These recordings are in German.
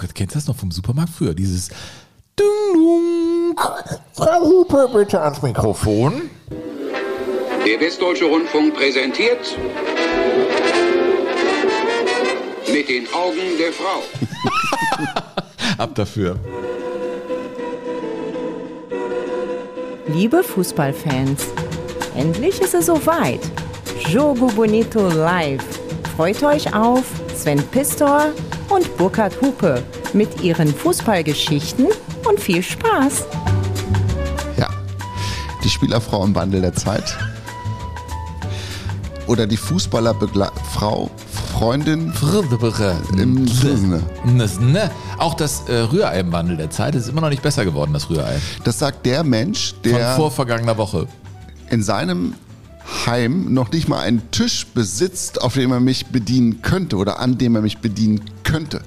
Kennst du das noch vom Supermarkt früher? Dieses Dung, dung. Frau Hupe, bitte ans Mikrofon. Der Westdeutsche Rundfunk präsentiert mit den Augen der Frau. Ab dafür. Liebe Fußballfans, endlich ist es soweit. Jogo Bonito live. Freut euch auf Sven Pistor und Burkhard Hupe mit ihren Fußballgeschichten und viel Spaß. Ja. Die Spielerfrau im Wandel der Zeit. Oder die Fußballerfrau, Freundin im Sinne. Ne? Auch das äh, Rührei im Wandel der Zeit ist immer noch nicht besser geworden, das Rührei. Das sagt der Mensch, Von der vorvergangener Woche. in seinem Heim noch nicht mal einen Tisch besitzt, auf dem er mich bedienen könnte oder an dem er mich bedienen könnte.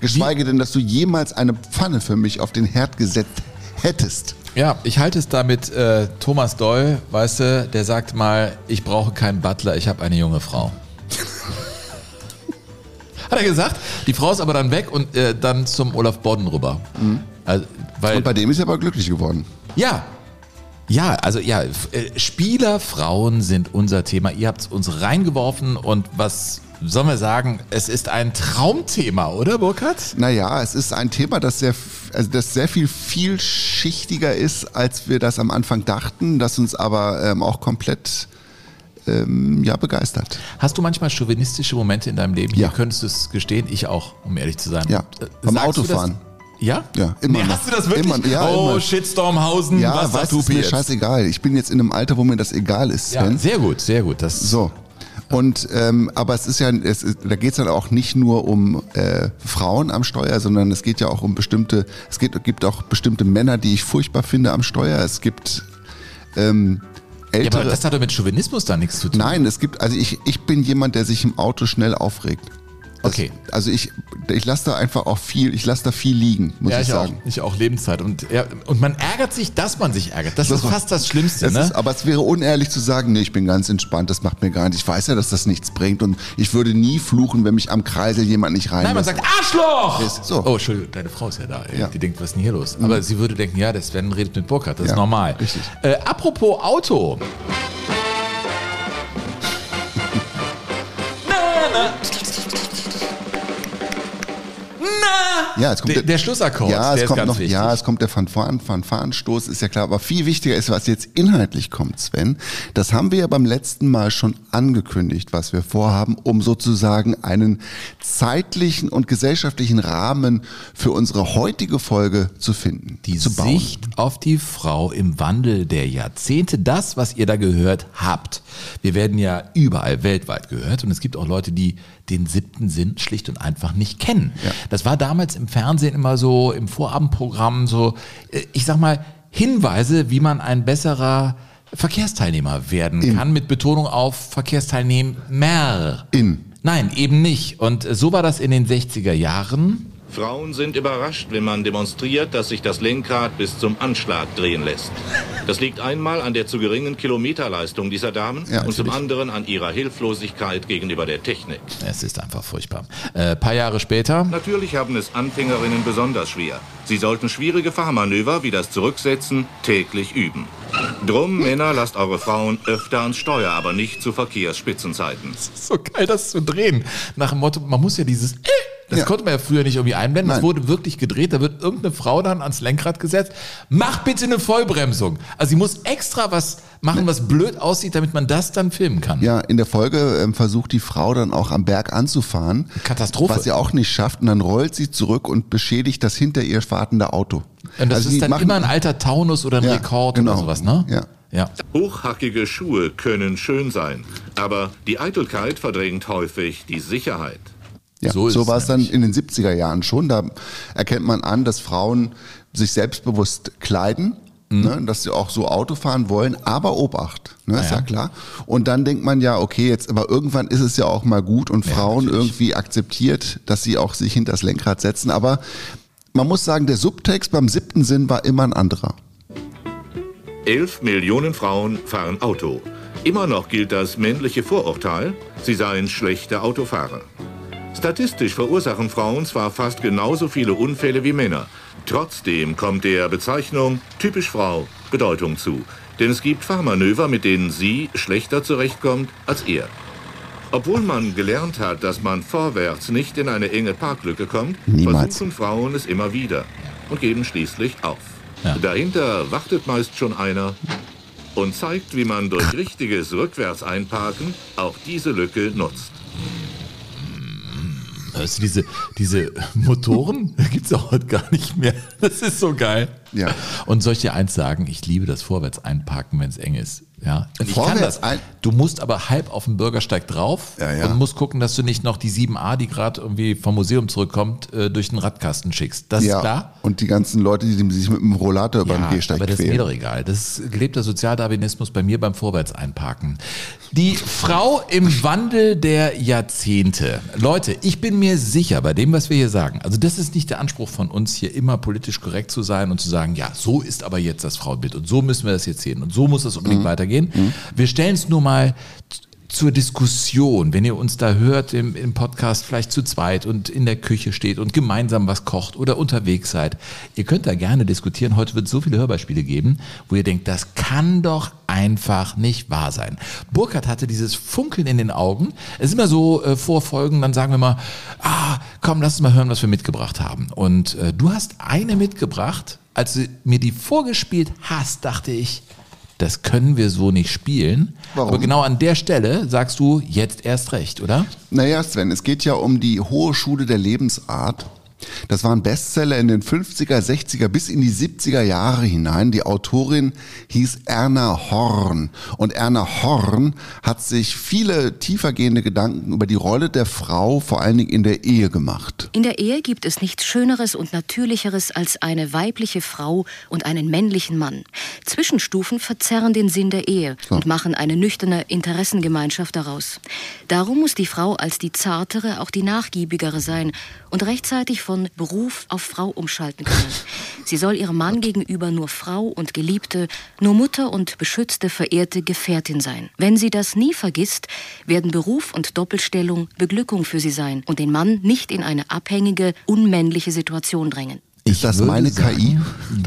Geschweige denn, dass du jemals eine Pfanne für mich auf den Herd gesetzt hättest. Ja, ich halte es damit äh, Thomas Doll, weißt du, der sagt mal, ich brauche keinen Butler, ich habe eine junge Frau. Hat er gesagt. Die Frau ist aber dann weg und äh, dann zum Olaf Bodden rüber. Also, weil, Und bei dem ist er aber glücklich geworden. ja, ja, also ja, äh, Spielerfrauen sind unser Thema. Ihr habt es uns reingeworfen und was sollen wir sagen? Es ist ein Traumthema, oder Burkhard? Naja, es ist ein Thema, das sehr, also das sehr viel vielschichtiger ist, als wir das am Anfang dachten, das uns aber ähm, auch komplett ähm, ja, begeistert. Hast du manchmal chauvinistische Momente in deinem Leben? Hier Ja. könntest du es gestehen, ich auch, um ehrlich zu sein. Ja, Äh, beim sagst Autofahren. Ja? Ja, immer Nee, noch. hast du das wirklich? Immer, ja, oh, immer. Shitstormhausen, Ja, was weißt du, ist mir jetzt? scheißegal. Ich bin jetzt in einem Alter, wo mir das egal ist, Ja, Sven. sehr gut, sehr gut. Das So. Und ähm, aber es ist ja, es da geht es dann auch nicht nur um äh, Frauen am Steuer, sondern es geht ja auch um bestimmte, es geht, gibt auch bestimmte Männer, die ich furchtbar finde am Steuer. Es gibt ähm, ja, ältere. aber das hat doch mit Chauvinismus da nichts zu tun. Nein, es gibt, also ich, ich bin jemand, der sich im Auto schnell aufregt. Das, Okay. Also ich, ich lasse da einfach auch viel, ich lasse da viel liegen, muss ja, ich ich auch, sagen. ich auch Lebenszeit. Und, ja, und man ärgert sich, dass man sich ärgert. Das ist fast das Schlimmste. Das ne? ist, aber es wäre unehrlich zu sagen, nee, ich bin ganz entspannt, das macht mir gar nichts. Ich weiß ja, dass das nichts bringt und ich würde nie fluchen, wenn mich am Kreisel jemand nicht rein Nein, man sagt Arschloch! Ist so. Oh, Entschuldigung, deine Frau ist ja da. Ja. Mhm. Die denkt, was ist denn hier los? Aber sie würde denken, ja, der Sven redet mit Burkhardt, das ist Ja, normal. richtig. Äh, apropos Auto. Ja, jetzt kommt der, der- Schlussakkord, Ja, es kommt noch, wichtig. ja, es kommt der Fanfaren, Fanfarenstoß, ist ja klar. Aber viel wichtiger ist, was jetzt inhaltlich kommt, Sven. Das haben wir ja beim letzten Mal schon angekündigt, was wir vorhaben, um sozusagen einen zeitlichen und gesellschaftlichen Rahmen für unsere heutige Folge zu finden, Die zu bauen. Sicht auf die Frau im Wandel der Jahrzehnte, das, was ihr da gehört habt. Wir werden ja überall weltweit gehört und es gibt auch Leute, die den siebten Sinn schlicht und einfach nicht kennen. Das war damals im Fernsehen immer so, im Vorabendprogramm so, äh, ich sag mal, Hinweise, wie man ein besserer Verkehrsteilnehmer werden kann, mit Betonung auf Verkehrsteilnehmer. In. Nein, eben nicht. Und so war das in den 60er Jahren. Frauen sind überrascht, wenn man demonstriert, dass sich das Lenkrad bis zum Anschlag drehen lässt. Das liegt einmal an der zu geringen Kilometerleistung dieser Damen Ja, und zum anderen an ihrer Hilflosigkeit gegenüber der Technik. Es ist einfach furchtbar. Äh, paar Jahre später. Natürlich haben es Anfängerinnen besonders schwer. Sie sollten schwierige Fahrmanöver wie das Zurücksetzen täglich üben. Drum, Männer, lasst eure Frauen öfter ans Steuer, aber nicht zu Verkehrsspitzenzeiten. so geil, das zu drehen. Nach dem Motto, man muss ja dieses, äh, das Ja. konnte man ja früher nicht irgendwie einblenden. Das Nein. wurde wirklich gedreht. Da wird irgendeine Frau dann ans Lenkrad gesetzt. Mach bitte eine Vollbremsung. Also sie muss extra was machen, was blöd aussieht, damit man das dann filmen kann. Ja, in der Folge ähm, versucht die Frau dann auch am Berg anzufahren. Katastrophe. Was sie auch nicht schafft. Und dann rollt sie zurück und beschädigt das hinter ihr fahrtende Auto. Und das Also ist dann machen- immer ein alter Taunus oder ein Ja, Rekord genau. oder sowas, ne? Ja. Ja. Hochhackige Schuhe können schön sein, aber die Eitelkeit verdrängt häufig die Sicherheit. Ja, So so, war es dann in den 70er Jahren schon. Da erkennt man an, dass Frauen sich selbstbewusst kleiden, Mhm. ne, dass sie auch so Auto fahren wollen, aber Obacht, ne, ist ja. ja klar. Und dann denkt man ja, okay, jetzt, aber irgendwann ist es ja auch mal gut und Frauen natürlich. irgendwie akzeptiert, dass sie auch sich hinter das Lenkrad setzen. Aber man muss sagen, der Subtext beim siebten Sinn war immer ein anderer. Elf Millionen Frauen fahren Auto. Immer noch gilt das männliche Vorurteil, sie seien schlechte Autofahrer. Statistisch verursachen Frauen zwar fast genauso viele Unfälle wie Männer. Trotzdem kommt der Bezeichnung typisch Frau Bedeutung zu. Denn es gibt Fahrmanöver, mit denen sie schlechter zurechtkommt als er. Obwohl man gelernt hat, dass man vorwärts nicht in eine enge Parklücke kommt, Niemals. versuchen Frauen es immer wieder und geben schließlich auf. Ja. Dahinter wartet meist schon einer und zeigt, wie man durch richtiges Rückwärts-Einparken auch diese Lücke nutzt. Hörst du diese, diese Motoren? Gibt es ja heute gar nicht mehr. Das ist so geil. Ja. Und soll ich dir eins sagen? Ich liebe das Vorwärts einparken, wenn es eng ist. Ja. Ich kann Vorwärts das. Du musst aber halb auf dem Bürgersteig drauf Ja, ja. und musst gucken, dass du nicht noch die 7a, die gerade irgendwie vom Museum zurückkommt, äh, durch den Radkasten schickst. Das ist klar. Und die ganzen Leute, die sich mit dem Rollator über den Ja, Gehsteig aber das ist mir quälen. doch egal. Das ist gelebter Sozialdarwinismus bei mir beim Vorwärtseinparken. Die Frau im Wandel der Jahrzehnte. Leute, ich bin mir sicher bei dem, was wir hier sagen. Also das ist nicht der Anspruch von uns, hier immer politisch korrekt zu sein und zu sagen, ja, so ist aber jetzt das Frauenbild und so müssen wir das jetzt sehen und so muss das unbedingt weitergehen. Wir stellen es nur mal zur Diskussion, wenn ihr uns da hört im, im Podcast vielleicht zu zweit und in der Küche steht und gemeinsam was kocht oder unterwegs seid, ihr könnt da gerne diskutieren. Heute wird es so viele Hörbeispiele geben, wo ihr denkt, das kann doch einfach nicht wahr sein. Burkhardt hatte dieses Funkeln in den Augen. Es ist immer so äh, vor Folgen, dann sagen wir mal, ah, komm, lass uns mal hören, was wir mitgebracht haben. Und äh, du hast eine mitgebracht. Als du mir die vorgespielt hast, dachte ich, das können wir so nicht spielen. Warum? Aber genau an der Stelle sagst du jetzt erst recht, oder? Naja, Sven, es geht ja um die hohe Schule der Lebensart. Das war ein Bestseller in den 50er, 60er bis in die 70er Jahre hinein. Die Autorin hieß Erna Horn. Und Erna Horn hat sich viele tiefergehende Gedanken über die Rolle der Frau, vor allen Dingen in der Ehe gemacht. In der Ehe gibt es nichts Schöneres und Natürlicheres als eine weibliche Frau und einen männlichen Mann. Zwischenstufen verzerren den Sinn der Ehe und machen eine nüchterne Interessengemeinschaft daraus. Darum muss die Frau als die zartere auch die nachgiebigere sein und rechtzeitig von Beruf auf Frau umschalten können. Sie soll ihrem Mann gegenüber nur Frau und Geliebte, nur Mutter und beschützte, verehrte Gefährtin sein. Wenn sie das nie vergisst, werden Beruf und Doppelstellung Beglückung für sie sein und den Mann nicht in eine abhängige, unmännliche Situation drängen. Ist das würde meine KI?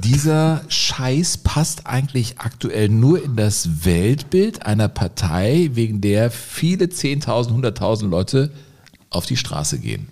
Dieser Scheiß passt eigentlich aktuell nur in das Weltbild einer Partei, wegen der viele 10.000, 100.000 Leute auf die Straße gehen.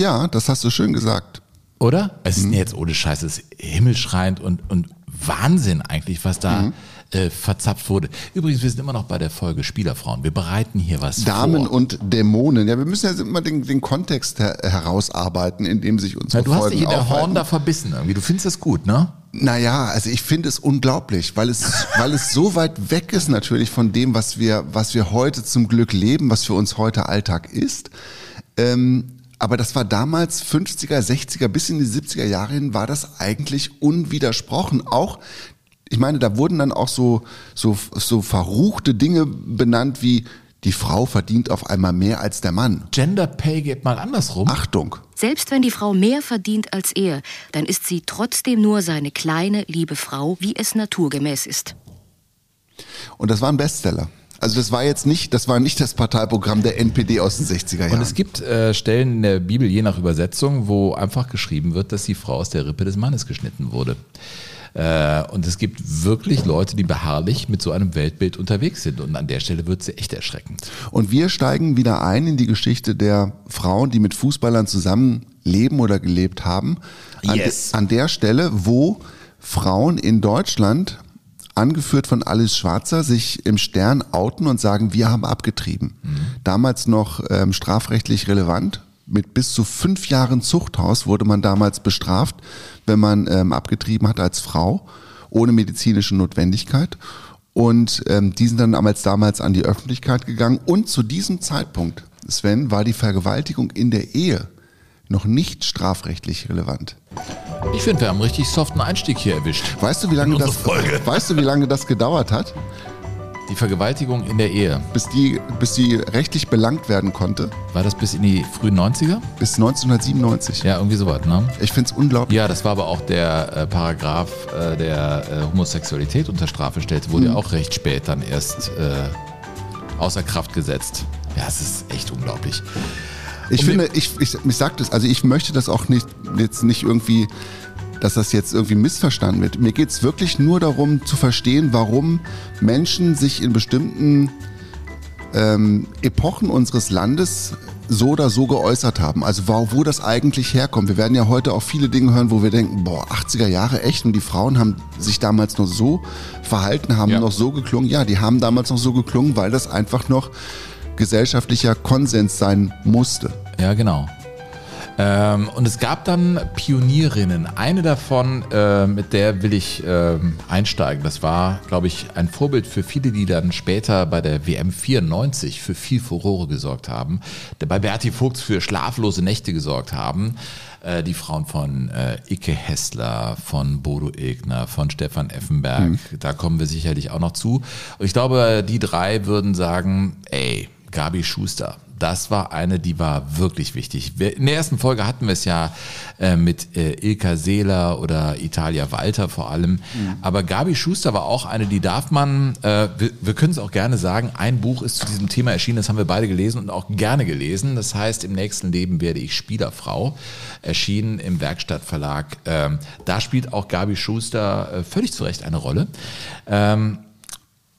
Ja, das hast du schön gesagt. Oder? Es ist jetzt ohne Scheiß, es ist himmelschreiend und, und Wahnsinn eigentlich, was da äh, verzapft wurde. Übrigens, wir sind immer noch bei der Folge Spielerfrauen. Wir bereiten hier was Damen vor. und Dämonen. Ja, wir müssen ja immer den, den Kontext her herausarbeiten, in dem sich unsere Ja, du hast Folgen dich in der aufhalten. Horn da verbissen irgendwie. Du findest das gut, ne? Naja, also ich finde es unglaublich, weil es, weil es so weit weg ist natürlich von dem, was wir, was wir heute zum Glück leben, was für uns heute Alltag ist. Ähm, aber das war damals 50er, 60er bis in die 70er Jahre hin, war das eigentlich unwidersprochen. Auch, ich meine, da wurden dann auch so, so, so verruchte Dinge benannt wie, die Frau verdient auf einmal mehr als der Mann. Gender Pay geht mal andersrum. Achtung. Selbst wenn die Frau mehr verdient als er, dann ist sie trotzdem nur seine kleine, liebe Frau, wie es naturgemäß ist. Und das war ein Bestseller. Also das war jetzt nicht, das war nicht das Parteiprogramm der NPD aus den 60er Jahren. Und es gibt äh, Stellen in der Bibel, je nach Übersetzung, wo einfach geschrieben wird, dass die Frau aus der Rippe des Mannes geschnitten wurde. Äh, und es gibt wirklich Leute, die beharrlich mit so einem Weltbild unterwegs sind. Und an der Stelle wird sie echt erschreckend. Und wir steigen wieder ein in die Geschichte der Frauen, die mit Fußballern zusammen leben oder gelebt haben. An, Yes. de, an der Stelle, wo Frauen in Deutschland, angeführt von Alice Schwarzer, sich im Stern outen und sagen, wir haben abgetrieben. Damals noch ähm, strafrechtlich relevant. Mit bis zu fünf Jahren Zuchthaus wurde man damals bestraft, wenn man ähm, abgetrieben hat als Frau, ohne medizinische Notwendigkeit. Und ähm, die sind dann damals, damals an die Öffentlichkeit gegangen. Und zu diesem Zeitpunkt, Sven, war die Vergewaltigung in der Ehe noch nicht strafrechtlich relevant. Ich finde, wir haben einen richtig soften Einstieg hier erwischt. Weißt du, wie lange das, Folge. weißt du, wie lange das gedauert hat, Die Vergewaltigung in der Ehe. bis die, bis die rechtlich belangt werden konnte? War das bis in die frühen 90er? Bis 1997. Ja, irgendwie sowas, ne? Ich finde es unglaublich. Ja, das war aber auch der äh, Paragraph, äh, der äh, Homosexualität unter Strafe stellt, wurde ja auch recht spät dann erst äh, außer Kraft gesetzt. Ja, es ist echt unglaublich. Ich Und finde, ich, ich, ich sag das, also ich möchte das auch nicht, jetzt nicht irgendwie, dass das jetzt irgendwie missverstanden wird. Mir geht's wirklich nur darum zu verstehen, warum Menschen sich in bestimmten ähm, Epochen unseres Landes so oder so geäußert haben. Also wo, wo das eigentlich herkommt. Wir werden ja heute auch viele Dinge hören, wo wir denken, boah, 80er Jahre echt und die Frauen haben sich damals noch so verhalten, haben Ja. noch so geklungen. Ja, die haben damals noch so geklungen, weil das einfach noch gesellschaftlicher Konsens sein musste. Ja, genau. Ähm, und es gab dann Pionierinnen. Eine davon, äh, mit der will ich ähm, einsteigen. Das war, glaube ich, ein Vorbild für viele, die dann später bei der WM 94 für viel Furore gesorgt haben. Bei Berti Vogts für schlaflose Nächte gesorgt haben. Äh, die Frauen von äh, Icke Hessler, von Bodo Egner, von Stefan Effenberg. Da kommen wir sicherlich auch noch zu. Und ich glaube, die drei würden sagen, ey, Gabi Schuster. Das war eine, die war wirklich wichtig. In der ersten Folge hatten wir es ja äh, mit äh, Ilka Seeler oder Italia Walter vor allem. Aber Gabi Schuster war auch eine, die darf man, äh, wir, wir können es auch gerne sagen, ein Buch ist zu diesem Thema erschienen, das haben wir beide gelesen und auch gerne gelesen. Das heißt, im nächsten Leben werde ich Spielerfrau, erschienen im Werkstattverlag. Ähm, da spielt auch Gabi Schuster äh, völlig zu Recht eine Rolle. Ähm,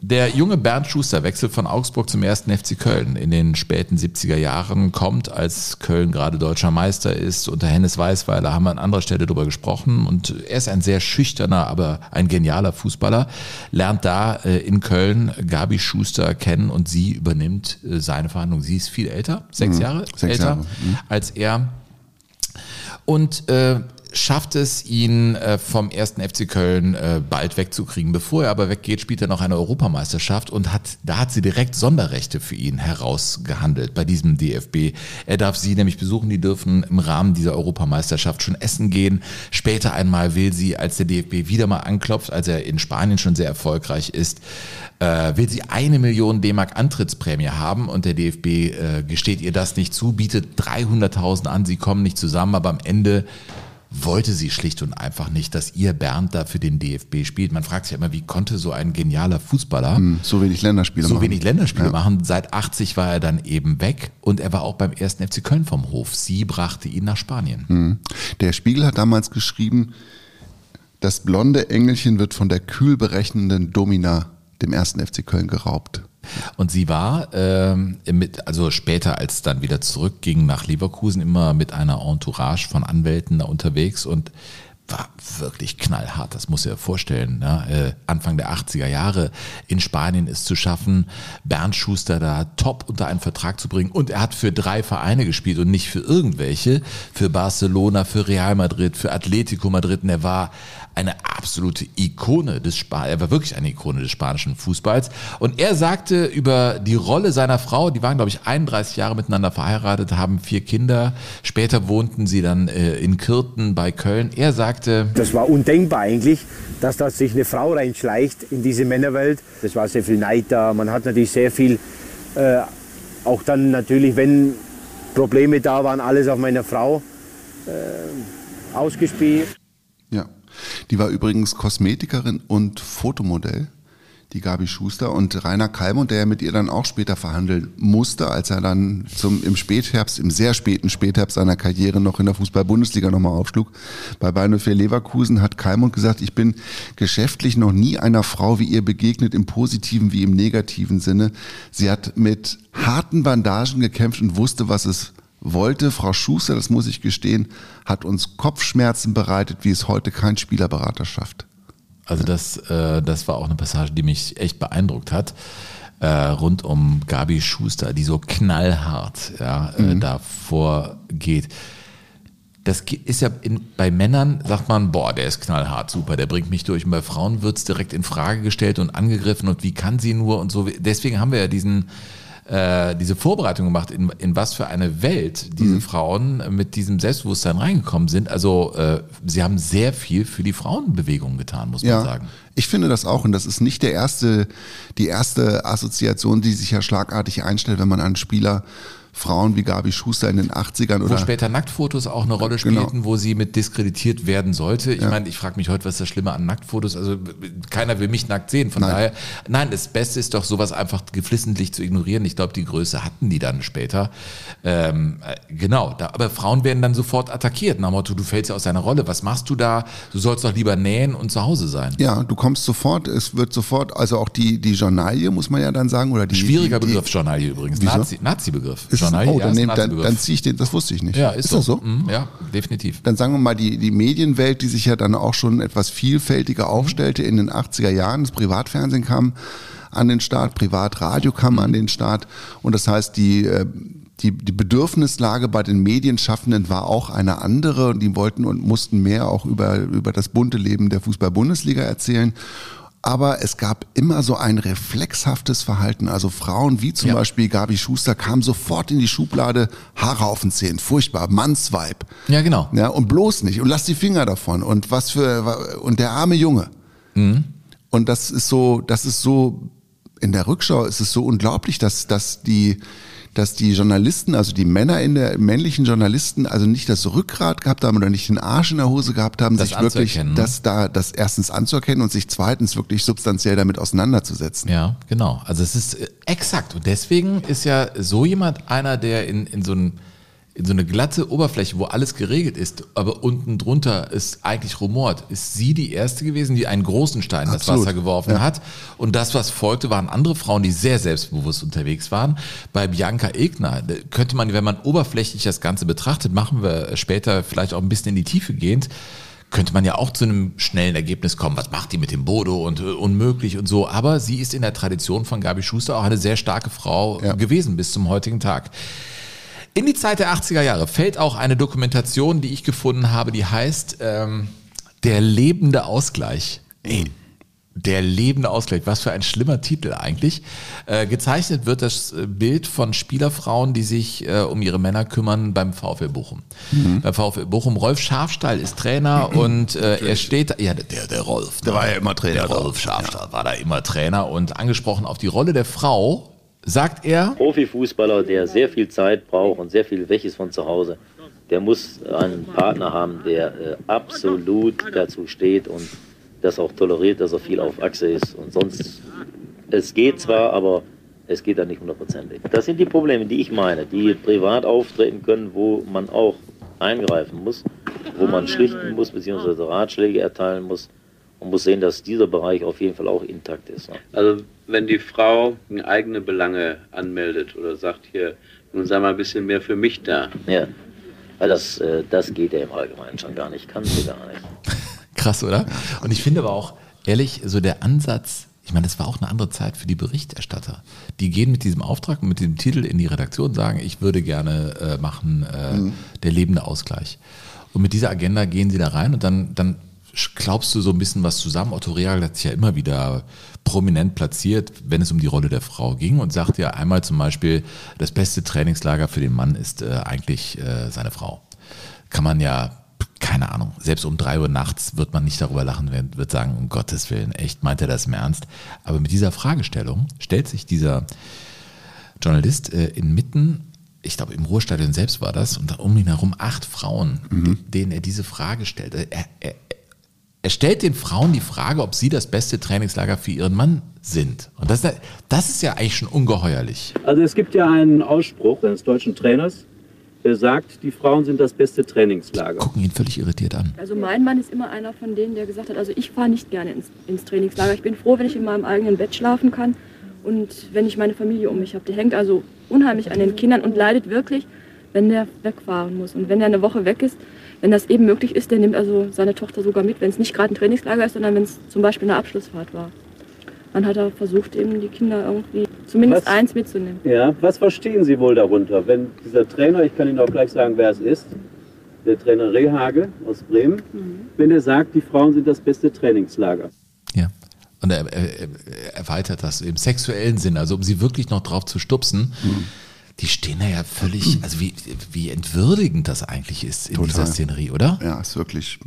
der junge Bernd Schuster wechselt von Augsburg zum ersten FC Köln in den späten 70er Jahren, kommt, als Köln gerade deutscher Meister ist. Unter Hennes Weißweiler haben wir an anderer Stelle darüber gesprochen. Und er ist ein sehr schüchterner, aber ein genialer Fußballer. Lernt da äh, in Köln Gabi Schuster kennen und sie übernimmt äh, seine Verhandlung. Sie ist viel älter, sechs Jahre sechs älter Jahre, mhm. als er und äh, schafft es, ihn äh, vom ersten FC Köln äh, bald wegzukriegen. Bevor er aber weggeht, spielt er noch eine Europameisterschaft und hat, da hat sie direkt Sonderrechte für ihn herausgehandelt bei diesem DFB. Er darf sie nämlich besuchen, die dürfen im Rahmen dieser Europameisterschaft schon essen gehen. Später einmal will sie, als der DFB wieder mal anklopft, als er in Spanien schon sehr erfolgreich ist, äh, will sie eine Million D-Mark Antrittsprämie haben und der DFB äh, gesteht ihr das nicht zu, bietet 300.000 an, sie kommen nicht zusammen, aber am Ende wollte sie schlicht und einfach nicht, dass ihr Bernd da für den DFB spielt. Man fragt sich immer, wie konnte so ein genialer Fußballer So wenig Länderspiele so machen. wenig Länderspiele machen. Seit 80 war er dann eben weg und er war auch beim ersten FC Köln vom Hof. Sie brachte ihn nach Spanien. Der Spiegel hat damals geschrieben, das blonde Engelchen wird von der kühl berechnenden Domina dem ersten FC Köln geraubt. Und sie war, ähm, mit, also später, als dann wieder zurückging nach Leverkusen, immer mit einer Entourage von Anwälten da unterwegs und war wirklich knallhart, das muss ich dir vorstellen. Ne? Äh, Anfang der 80er Jahre in Spanien ist zu schaffen, Bernd Schuster da top unter einen Vertrag zu bringen. Und er hat für drei Vereine gespielt und nicht für irgendwelche. Für Barcelona, für Real Madrid, für Atletico Madrid. Und er war eine absolute Ikone des Span er war wirklich eine Ikone des spanischen Fußballs. Und er sagte über die Rolle seiner Frau, die waren, glaube ich, 31 Jahre miteinander verheiratet, haben vier Kinder. Später wohnten sie dann äh, in Kürten bei Köln. Er sagte, Das war undenkbar eigentlich, dass da sich eine Frau reinschleicht in diese Männerwelt. Es war sehr viel Neid da. Man hat natürlich sehr viel, äh, auch dann natürlich, wenn Probleme da waren, alles auf meine Frau äh, ausgespielt. Die war übrigens Kosmetikerin und Fotomodell, die Gabi Schuster. Und Rainer Kalmund, der ja mit ihr dann auch später verhandeln musste, als er dann zum, im Spätherbst, im sehr späten Spätherbst seiner Karriere noch in der Fußball-Bundesliga nochmal aufschlug. Bei Bayern 04 Leverkusen hat Kalmund gesagt, ich bin geschäftlich noch nie einer Frau wie ihr begegnet, im positiven wie im negativen Sinne. Sie hat mit harten Bandagen gekämpft und wusste, was es wollte. Frau Schuster, das muss ich gestehen, hat uns Kopfschmerzen bereitet, wie es heute kein Spielerberater schafft. Also das, äh, das war auch eine Passage, die mich echt beeindruckt hat. Äh, rund um Gabi Schuster, die so knallhart ja, äh, da vorgeht. Das ge- ist ja in, bei Männern, sagt man, boah, der ist knallhart, super, der bringt mich durch. Und bei Frauen wird es direkt in Frage gestellt und angegriffen und wie kann sie nur und so. Deswegen haben wir ja diesen, äh, diese Vorbereitung gemacht, in, in was für eine Welt diese Frauen mit diesem Selbstbewusstsein reingekommen sind. Also äh, sie haben sehr viel für die Frauenbewegung getan, muss man sagen. Ich finde das auch und das ist nicht der erste, die erste Assoziation, die sich ja schlagartig einstellt, wenn man an Spieler Frauen wie Gabi Schuster in den 80ern Wo oder später Nacktfotos auch eine Rolle Genau. spielten, wo sie mit diskreditiert werden sollte. Ich meine, ich frage mich heute, was ist das Schlimme an Nacktfotos? Also keiner will mich nackt sehen. Von Nein. daher, nein, das Beste ist doch, sowas einfach geflissentlich zu ignorieren. Ich glaube, die Größe hatten die dann später. Ähm, äh, genau, da, aber Frauen werden dann sofort attackiert. Nach dem Motto, du fällst ja aus deiner Rolle. Was machst du da? Du sollst doch lieber nähen und zu Hause sein. Ja, du kommst sofort, es wird sofort, also auch die, die Journalie, muss man ja dann sagen, oder die. Schwieriger die, Begriff, Journalie übrigens. Wieso? Nazi- Ist Journalie, oh, ja, dann, ist nehm, dann, dann ziehe ich den, das wusste ich nicht. Ja, ist, das so. so? Mhm, ja, definitiv. Dann sagen wir mal, die, die Medienwelt, die sich ja dann auch schon etwas vielfältiger aufstellte in den 80er Jahren, das Privatfernsehen kam an den Start, Privatradio kam an den Start und das heißt, die, äh, die, die Bedürfnislage bei den Medienschaffenden war auch eine andere und die wollten und mussten mehr auch über, über das bunte Leben der Fußball-Bundesliga erzählen. Aber es gab immer so ein reflexhaftes Verhalten. Also Frauen wie zum Ja. Beispiel Gabi Schuster kamen sofort in die Schublade, Haare auf den Zähnen, furchtbar, Mannsweib. Ja, genau. Ja, und bloß nicht. Und lass die Finger davon. Und was für, und der arme Junge. Und das ist so, das ist so, in der Rückschau ist es so unglaublich, dass, dass die, dass die Journalisten, also die Männer in der, männlichen Journalisten, also nicht das Rückgrat gehabt haben oder nicht den Arsch in der Hose gehabt haben, Das sich wirklich, ne? das da, das erstens anzuerkennen und sich zweitens wirklich substanziell damit auseinanderzusetzen. Ja, genau. Also es ist äh, exakt. Und deswegen ist ja so jemand einer, der in, in so ein in so eine glatte Oberfläche, wo alles geregelt ist, aber unten drunter ist eigentlich rumort, ist sie die erste gewesen, die einen großen Stein ins. Wasser geworfen Ja. hat. Und das, was folgte, waren andere Frauen, die sehr selbstbewusst unterwegs waren. Bei Bianca Egner könnte man, wenn man oberflächlich das Ganze betrachtet, machen wir später vielleicht auch ein bisschen in die Tiefe gehend, könnte man ja auch zu einem schnellen Ergebnis kommen. Was macht die mit dem Bodo und äh, unmöglich und so. Aber sie ist in der Tradition von Gabi Schuster auch eine sehr starke Frau Ja. gewesen bis zum heutigen Tag. In die Zeit der 80er Jahre fällt auch eine Dokumentation, die ich gefunden habe, die heißt ähm, Der lebende Ausgleich. Ey, der lebende Ausgleich, was für ein schlimmer Titel eigentlich. Äh, gezeichnet wird das äh, Bild von Spielerfrauen, die sich äh, um ihre Männer kümmern beim VfL Bochum. Beim VfL Bochum, Rolf Schafstall ist Trainer und äh, er steht, ja, der, der Rolf. Der war ja immer Trainer. Der Rolf Schafstall war da immer Trainer und angesprochen auf die Rolle der Frau, sagt er, Profifußballer, der sehr viel Zeit braucht und sehr viel weg ist von zu Hause, der muss einen Partner haben, der äh, absolut dazu steht und das auch toleriert, dass er viel auf Achse ist. Und sonst, es geht zwar, aber es geht dann nicht hundertprozentig. Das sind die Probleme, die ich meine, die privat auftreten können, wo man auch eingreifen muss, wo man schlichten muss, beziehungsweise Ratschläge erteilen muss und muss sehen, dass dieser Bereich auf jeden Fall auch intakt ist. ne? Also wenn die Frau eigene Belange anmeldet oder sagt hier, nun sei mal ein bisschen mehr für mich da. Ja, weil das, äh, das geht ja im Allgemeinen schon gar nicht, kann sie gar nicht. Krass, oder? Und ich finde aber auch, ehrlich, so der Ansatz, ich meine, das war auch eine andere Zeit für die Berichterstatter. Die gehen mit diesem Auftrag und mit dem Titel in die Redaktion und sagen, ich würde gerne äh, machen, äh, der lebende Ausgleich. Und mit dieser Agenda gehen sie da rein und dann, dann glaubst du so ein bisschen was zusammen. Otto Rehagel hat sich ja immer wieder prominent platziert, wenn es um die Rolle der Frau ging und sagt ja einmal zum Beispiel, das beste Trainingslager für den Mann ist äh, eigentlich äh, seine Frau. Kann man ja keine Ahnung, selbst um drei Uhr nachts wird man nicht darüber lachen, wird, wird sagen, um Gottes Willen, echt, meint er das im Ernst? Aber mit dieser Fragestellung stellt sich dieser Journalist äh, inmitten, ich glaube im Ruhrstadion selbst war das, und um ihn herum acht Frauen, denen er diese Frage stellt. Er, er, er stellt den Frauen die Frage, ob sie das beste Trainingslager für ihren Mann sind. Und das, das ist ja eigentlich schon ungeheuerlich. Also es gibt ja einen Ausspruch eines deutschen Trainers, der sagt, die Frauen sind das beste Trainingslager. Gucken ihn völlig irritiert an. Also mein Mann ist immer einer von denen, der gesagt hat, also ich fahre nicht gerne ins, ins Trainingslager. Ich bin froh, wenn ich in meinem eigenen Bett schlafen kann und wenn ich meine Familie um mich habe. Der hängt also unheimlich an den Kindern und leidet wirklich, wenn der wegfahren muss. Und wenn er eine Woche weg ist, wenn das eben möglich ist, der nimmt also seine Tochter sogar mit, wenn es nicht gerade ein Trainingslager ist, sondern wenn es zum Beispiel eine Abschlussfahrt war. Dann hat er versucht, eben die Kinder irgendwie zumindest Was? eins mitzunehmen. Ja, was verstehen Sie wohl darunter, wenn dieser Trainer, ich kann Ihnen auch gleich sagen, wer es ist, der Trainer Rehage aus Bremen, wenn er sagt, die Frauen sind das beste Trainingslager. Ja. Und er, er, er erweitert das im sexuellen Sinn, also um sie wirklich noch drauf zu stupsen. Die stehen da ja völlig, also wie, wie entwürdigend das eigentlich ist in dieser Szenerie, oder? Ja, ist wirklich.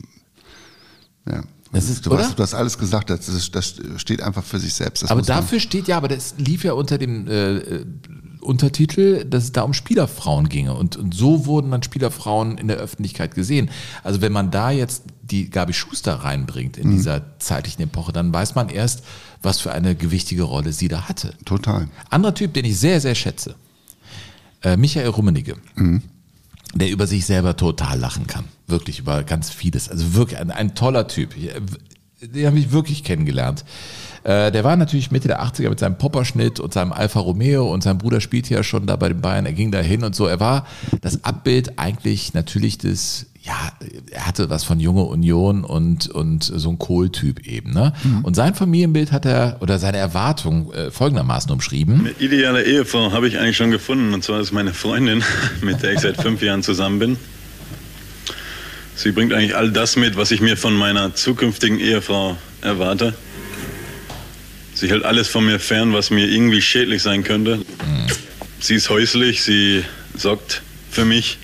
Ja. Das ist, du, oder? hast, du hast alles gesagt, das, ist, das steht einfach für sich selbst. Das aber muss man- dafür steht ja, aber das lief ja unter dem äh, Untertitel, dass es da um Spielerfrauen ginge. Und, und so wurden dann Spielerfrauen in der Öffentlichkeit gesehen. Also wenn man da jetzt die Gabi Schuster reinbringt in dieser zeitlichen Epoche, dann weiß man erst, was für eine gewichtige Rolle sie da hatte. Total. Anderer Typ, den ich sehr, sehr schätze, äh, Michael Rummenigge, der über sich selber total lachen kann. Wirklich über ganz vieles. Also wirklich ein, ein toller Typ. Ich, äh, Den habe ich wirklich kennengelernt. Äh, der war natürlich Mitte der 80er mit seinem Popperschnitt und seinem Alfa Romeo und sein Bruder spielte ja schon da bei den Bayern. Er ging da hin und so. Er war das Abbild eigentlich natürlich des, ja, er hatte was von junge Union und, und so ein Kohl-Typ eben. Ne? Und sein Familienbild hat er, oder seine Erwartung äh, folgendermaßen umschrieben. Eine ideale Ehefrau habe ich eigentlich schon gefunden. Und zwar ist meine Freundin, mit der ich seit fünf Jahren zusammen bin. Sie bringt eigentlich all das mit, was ich mir von meiner zukünftigen Ehefrau erwarte. Sie hält alles von mir fern, was mir irgendwie schädlich sein könnte. Sie ist häuslich, sie sorgt für mich,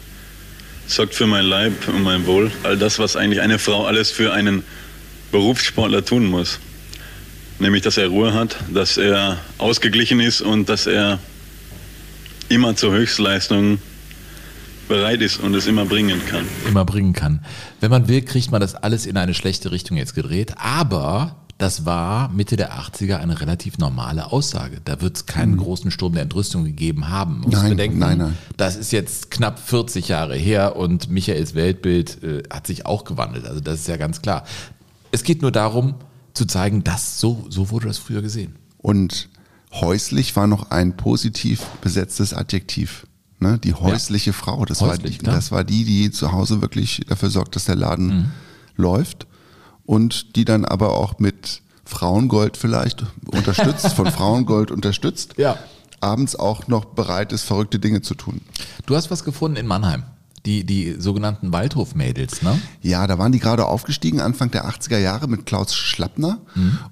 sorgt für mein Leib und mein Wohl. All das, was eigentlich eine Frau alles für einen Berufssportler tun muss. Nämlich, dass er Ruhe hat, dass er ausgeglichen ist und dass er immer zur Höchstleistung bereit ist und es immer bringen kann. immer bringen kann. Wenn man will, kriegt man das alles in eine schlechte Richtung jetzt gedreht. Aber das war Mitte der 80er eine relativ normale Aussage. Da wird es keinen großen Sturm der Entrüstung gegeben haben. Muss Nein, bedenken, nein, nein. Das ist jetzt knapp 40 Jahre her und Michaels Weltbild äh, hat sich auch gewandelt. Also das ist ja ganz klar. Es geht nur darum, zu zeigen, dass so, so wurde das früher gesehen. Und häuslich war noch ein positiv besetztes Adjektiv. Ne? Die häusliche Frau. Das, war, Häuslich, die- klar. das war die, die zu Hause wirklich dafür sorgt, dass der Laden Mhm. läuft. Und die dann aber auch mit Frauengold vielleicht unterstützt, von Frauengold unterstützt. Ja. Abends auch noch bereit ist, verrückte Dinge zu tun. Du hast was gefunden in Mannheim. Die, die sogenannten Waldhof-Mädels, ne? Ja, da waren die gerade aufgestiegen, Anfang der 80er Jahre mit Klaus Schlappner.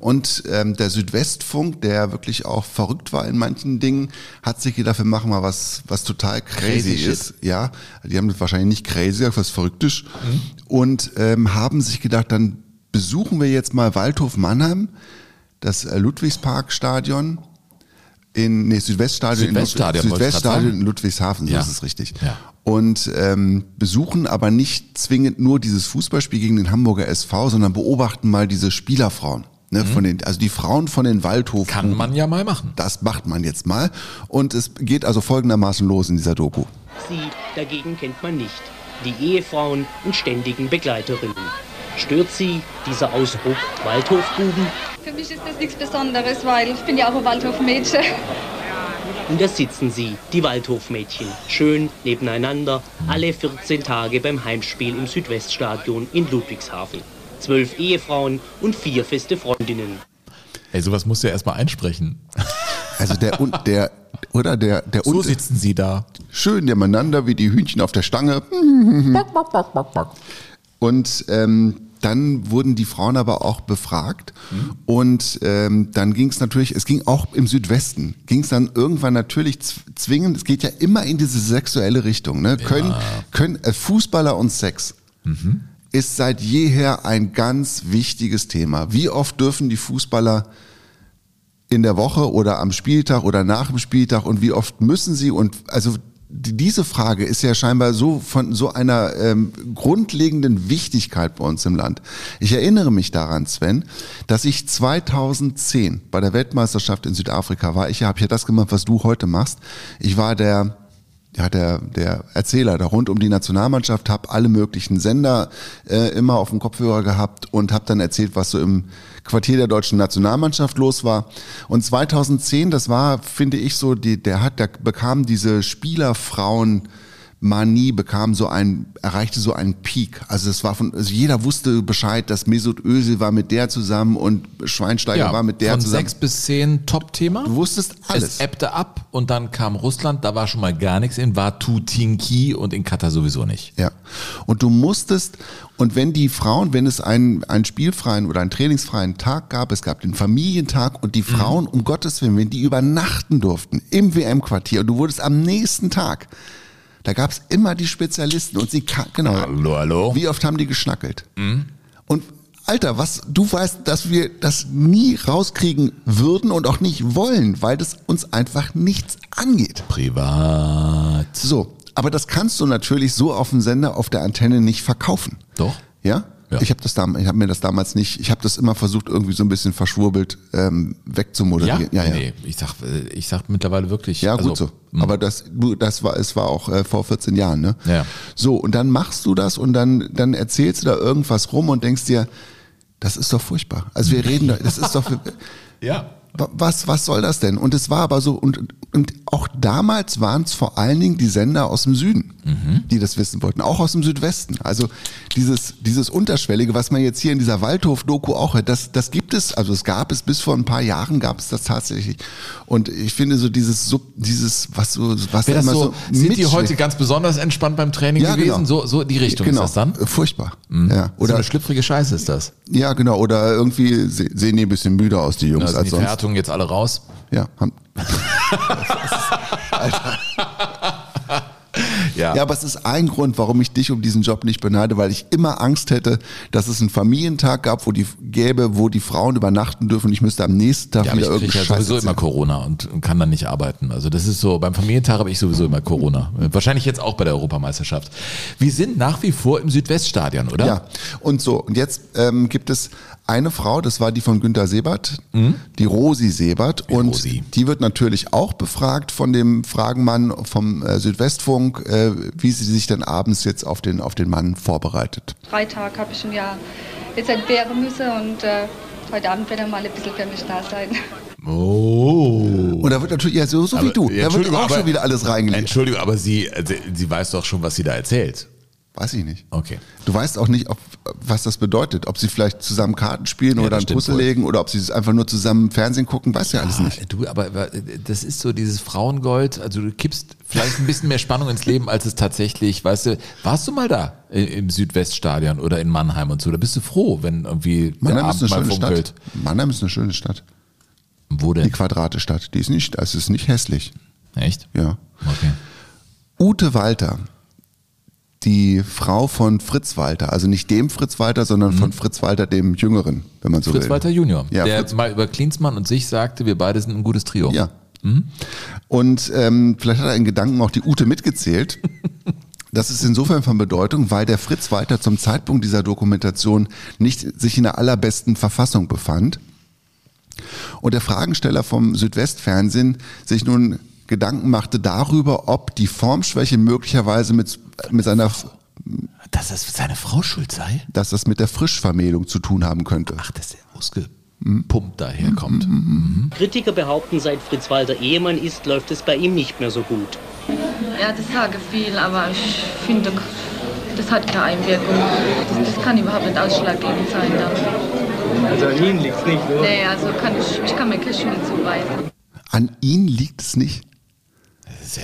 Und ähm, der Südwestfunk, der wirklich auch verrückt war in manchen Dingen, hat sich gedacht, wir machen mal was, was total crazy, Crazy ist. Ja, die haben das wahrscheinlich nicht crazy, aber was Verrücktes. Und ähm, haben sich gedacht, dann besuchen wir jetzt mal Waldhof Mannheim, das äh, Ludwigsparkstadion in, nee, Südweststadion, Südweststadion, in, Südweststadion in Ludwigshafen, so Ja. ist es richtig Ja. und ähm, besuchen aber nicht zwingend nur dieses Fußballspiel gegen den Hamburger SV, sondern beobachten mal diese Spielerfrauen. Ne, von den, also die Frauen von den Waldhof. Mhm. Kann man ja mal machen. Das macht man jetzt mal. Und es geht also folgendermaßen los in dieser Doku. Sie dagegen kennt man nicht. Die Ehefrauen und ständigen Begleiterinnen. Stört sie dieser Ausdruck Waldhofbuben? Für mich ist das nichts Besonderes, weil ich bin ja auch ein Waldhofmädchen. Und da sitzen sie, die Waldhofmädchen, schön nebeneinander, alle 14 Tage beim Heimspiel im Südweststadion in Ludwigshafen. Zwölf Ehefrauen und vier feste Freundinnen. Ey, sowas musst du ja erstmal einsprechen. Also der und der oder der der So und sitzen sie da. schön nebeneinander wie die Hühnchen auf der Stange. Und ähm, dann wurden die Frauen aber auch befragt und ähm, dann ging es natürlich, es ging auch im Südwesten, ging es dann irgendwann natürlich zwingend, es geht ja immer in diese sexuelle Richtung. Ne? Können, können äh, Fußballer und Sex ist seit jeher ein ganz wichtiges Thema. Wie oft dürfen die Fußballer in der Woche oder am Spieltag oder nach dem Spieltag und wie oft müssen sie und also diese Frage ist ja scheinbar so von so einer ähm, grundlegenden Wichtigkeit bei uns im Land. Ich erinnere mich daran, Sven, dass ich 2010 bei der Weltmeisterschaft in Südafrika war. Ich habe ja das gemacht, was du heute machst. Ich war der ja, der, der Erzähler da rund um die Nationalmannschaft, habe alle möglichen Sender äh, immer auf dem Kopfhörer gehabt und habe dann erzählt, was so im Quartier der deutschen Nationalmannschaft los war. Und 2010, das war, finde ich, so, die, der hat, der bekam diese Spielerfrauen Manie bekam so ein, erreichte so einen Peak. Also es war von, also jeder wusste Bescheid, dass Mesut Özil war mit der zusammen und Schweinsteiger war mit der von zusammen. sechs bis zehn Top-Thema. Du wusstest alles. Es ebbte ab und dann kam Russland, da war schon mal gar nichts in Vatutinki und in Katar sowieso nicht. Ja. Und du musstest, und wenn die Frauen, wenn es einen, einen spielfreien oder einen trainingsfreien Tag gab, es gab den Familientag und die Frauen, um Gottes Willen, wenn die übernachten durften im WM-Quartier und du wurdest am nächsten Tag, da gab es immer die Spezialisten und sie, genau. Hallo, hallo. Wie oft haben die geschnackelt? Und Alter, was du weißt, dass wir das nie rauskriegen würden und auch nicht wollen, weil das uns einfach nichts angeht. Privat. So, aber das kannst du natürlich so auf dem Sender, auf der Antenne nicht verkaufen. Doch. Ja? Ja. Ich habe das dam- ich habe mir das damals nicht, ich habe das immer versucht irgendwie so ein bisschen verschwurbelt ähm, wegzumoderieren. Ja, nee, ich sag, äh, ich sag mittlerweile wirklich. Ja, gut also, so. Aber das, das war, es war auch äh, vor 14 Jahren, ne? Ja. So, und dann machst du das und dann, dann erzählst du da irgendwas rum und denkst dir, das ist doch furchtbar. Also wir reden da, das ist doch, Ja. Wa- was, was soll das denn? Und es war aber so, und, und auch damals waren es vor allen Dingen die Sender aus dem Süden, die das wissen wollten, auch aus dem Südwesten. Also dieses, dieses Unterschwellige, was man jetzt hier in dieser Waldhof-Doku auch hört, das, das gibt es, also es gab es bis vor ein paar Jahren gab es das tatsächlich. Und ich finde so dieses, Sub, dieses, was so, was Wäre immer so, so sind die heute ganz besonders entspannt beim Training Ja, gewesen? genau. So, so die Richtung Genau. ist das dann? Furchtbar. Mhm. Ja. so Oder, eine schlüpfrige Scheiße ist das. ja, genau. Oder irgendwie se- sehen die ein bisschen müder aus, die Jungs, als sonst. Verhärtungen jetzt alle raus. Ja, haben, Ja. Ja, aber es ist ein Grund, warum ich dich um diesen Job nicht beneide, weil ich immer Angst hätte, dass es einen Familientag gab, wo die gäbe, wo die Frauen übernachten dürfen. Ich müsste am nächsten Tag Ja, wieder ich kriege ja sowieso immer erzählen. Corona und, und kann dann nicht arbeiten. Also das ist so, beim Familientag habe ich sowieso immer Corona. Wahrscheinlich jetzt auch bei der Europameisterschaft. Wir sind nach wie vor im Südweststadion, oder? Ja, und so. Und jetzt ähm, gibt es eine Frau, das war die von Günter Sebert, die Rosi Sebert. und Mhm. Rosi. die wird natürlich auch befragt von dem Fragenmann vom äh, Südwestfunk, äh, wie sie sich dann abends jetzt auf den, auf den Mann vorbereitet. Freitag habe ich schon ja jetzt entbehren müssen und äh, heute Abend wird er mal ein bisschen für mich da sein. Oh. Und da wird natürlich, ja, so, so wie Aber- du, ja, da wird auch aber- schon wieder alles reingelegt. Entschuldigung, aber sie, also, sie weiß doch schon, was sie da erzählt. Weiß ich nicht. Okay. Du weißt auch nicht, ob, was das bedeutet. Ob sie vielleicht zusammen Karten spielen Ja, oder einen Puzzle wohl. legen oder ob sie es einfach nur zusammen Fernsehen gucken, weißt ja alles Ah, nicht. Du, aber das ist so dieses Frauengold. Also du kippst vielleicht ein bisschen mehr Spannung ins Leben, als es tatsächlich, weißt du, warst du mal da im Südweststadion oder in Mannheim und so? Da bist du froh, wenn irgendwie der Mannheim ist Abend eine mal schöne funkelt. Stadt. Mannheim ist eine schöne Stadt. Wo Die denn? Quadratestadt. Die ist nicht, es ist nicht hässlich. Echt? Ja. Okay. Ute Walter, die Frau von Fritz Walter, also nicht dem Fritz Walter, sondern von Fritz Walter, dem Jüngeren, wenn man so Mhm. Fritz will. Walter Junior, Ja, der Fritz- mal über Klinsmann und sich sagte, wir beide sind ein gutes Trio. Ja. Und ähm, vielleicht hat er in Gedanken auch die Ute mitgezählt. Das ist insofern von Bedeutung, weil der Fritz Walter zum Zeitpunkt dieser Dokumentation nicht sich in der allerbesten Verfassung befand. Und der Fragensteller vom Südwestfernsehen sich nun Gedanken machte darüber, ob die Formschwäche möglicherweise mit, mit seiner, Dass das seine Frau schuld sei? dass das mit der Frischvermählung zu tun haben könnte. Ach, dass er ausgepumpt daherkommt. Kritiker behaupten, seit Fritz Walter Ehemann ist, läuft es bei ihm nicht mehr so gut. Ja, das sage viel, aber ich finde, das hat keine Einwirkung. Das, das kann überhaupt nicht ausschlaggebend sein. Dann. Also an Ihnen liegt es nicht, oder? Nee, also kann ich, ich kann mir keine Schuld zuweisen. An ihn liegt es nicht. Ja,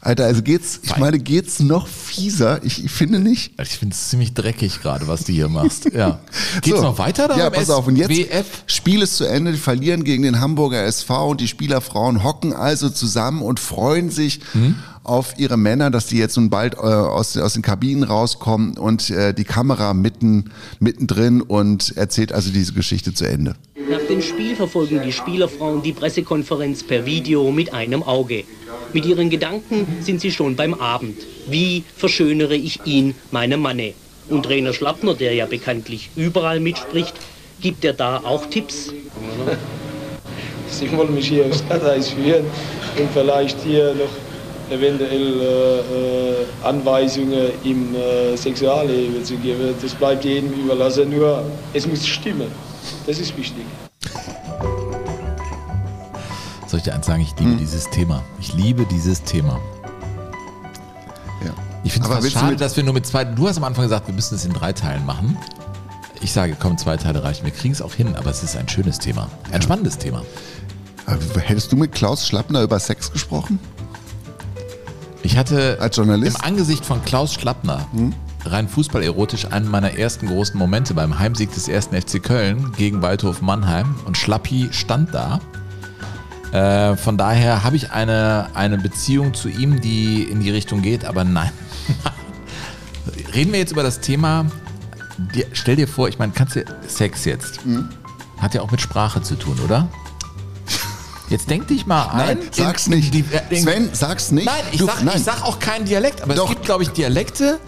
Alter, also geht's, ich meine, geht's noch fieser? Ich, ich finde nicht. ich finde es ziemlich dreckig gerade, was du hier machst. Ja. Geht's So. noch weiter da Ja, pass auf. Und jetzt SWF? Spiel ist zu Ende. Die verlieren gegen den Hamburger SV und die Spielerfrauen hocken also zusammen und freuen sich Hm? auf ihre Männer, dass die jetzt nun bald äh, aus, aus den Kabinen rauskommen und äh, die Kamera mitten mittendrin und erzählt also diese Geschichte zu Ende. Nach dem Spiel verfolgen die Spielerfrauen die Pressekonferenz per Video mit einem Auge. Mit ihren Gedanken sind sie schon beim Abend. Wie verschönere ich ihn, meinem Manne? Und Trainer Schlappner, der ja bekanntlich überall mitspricht, gibt er da auch Tipps? Sie wollen mich hier aufs Glatteis führen und vielleicht hier noch eventuell äh, äh, Anweisungen im äh, Sexualleben zu geben. Das bleibt jedem überlassen, nur es muss stimmen. Das ist wichtig. Soll ich dir eins sagen? Ich liebe dieses Thema. Ich liebe dieses Thema. Ja. Ich finde es schade, dass wir nur mit zwei. Du hast am Anfang gesagt, wir müssen es in drei Teilen machen. Ich sage, komm, zwei Teile reichen. Wir kriegen es auch hin, aber es ist ein schönes Thema. Ein spannendes Thema. Aber Hättest du mit Klaus Schlappner über Sex gesprochen? Ich hatte Als Journalist? im Angesicht von Klaus Schlappner rein fußballerotisch einen meiner ersten großen Momente beim Heimsieg des ersten FC Köln gegen Waldhof Mannheim und Schlappi stand da. Äh, von daher habe ich eine, eine Beziehung zu ihm, die in die Richtung geht, aber nein. Reden wir jetzt über das Thema dir, stell dir vor, ich meine, kannst du Sex jetzt? Mhm. Hat ja auch mit Sprache zu tun, oder? Jetzt denk dich mal ein. Nein, sag's nicht. Sven, sag's nicht. Nein, ich, Du- sag, nein. ich sag auch keinen Dialekt, aber Doch. es gibt, glaube ich, Dialekte.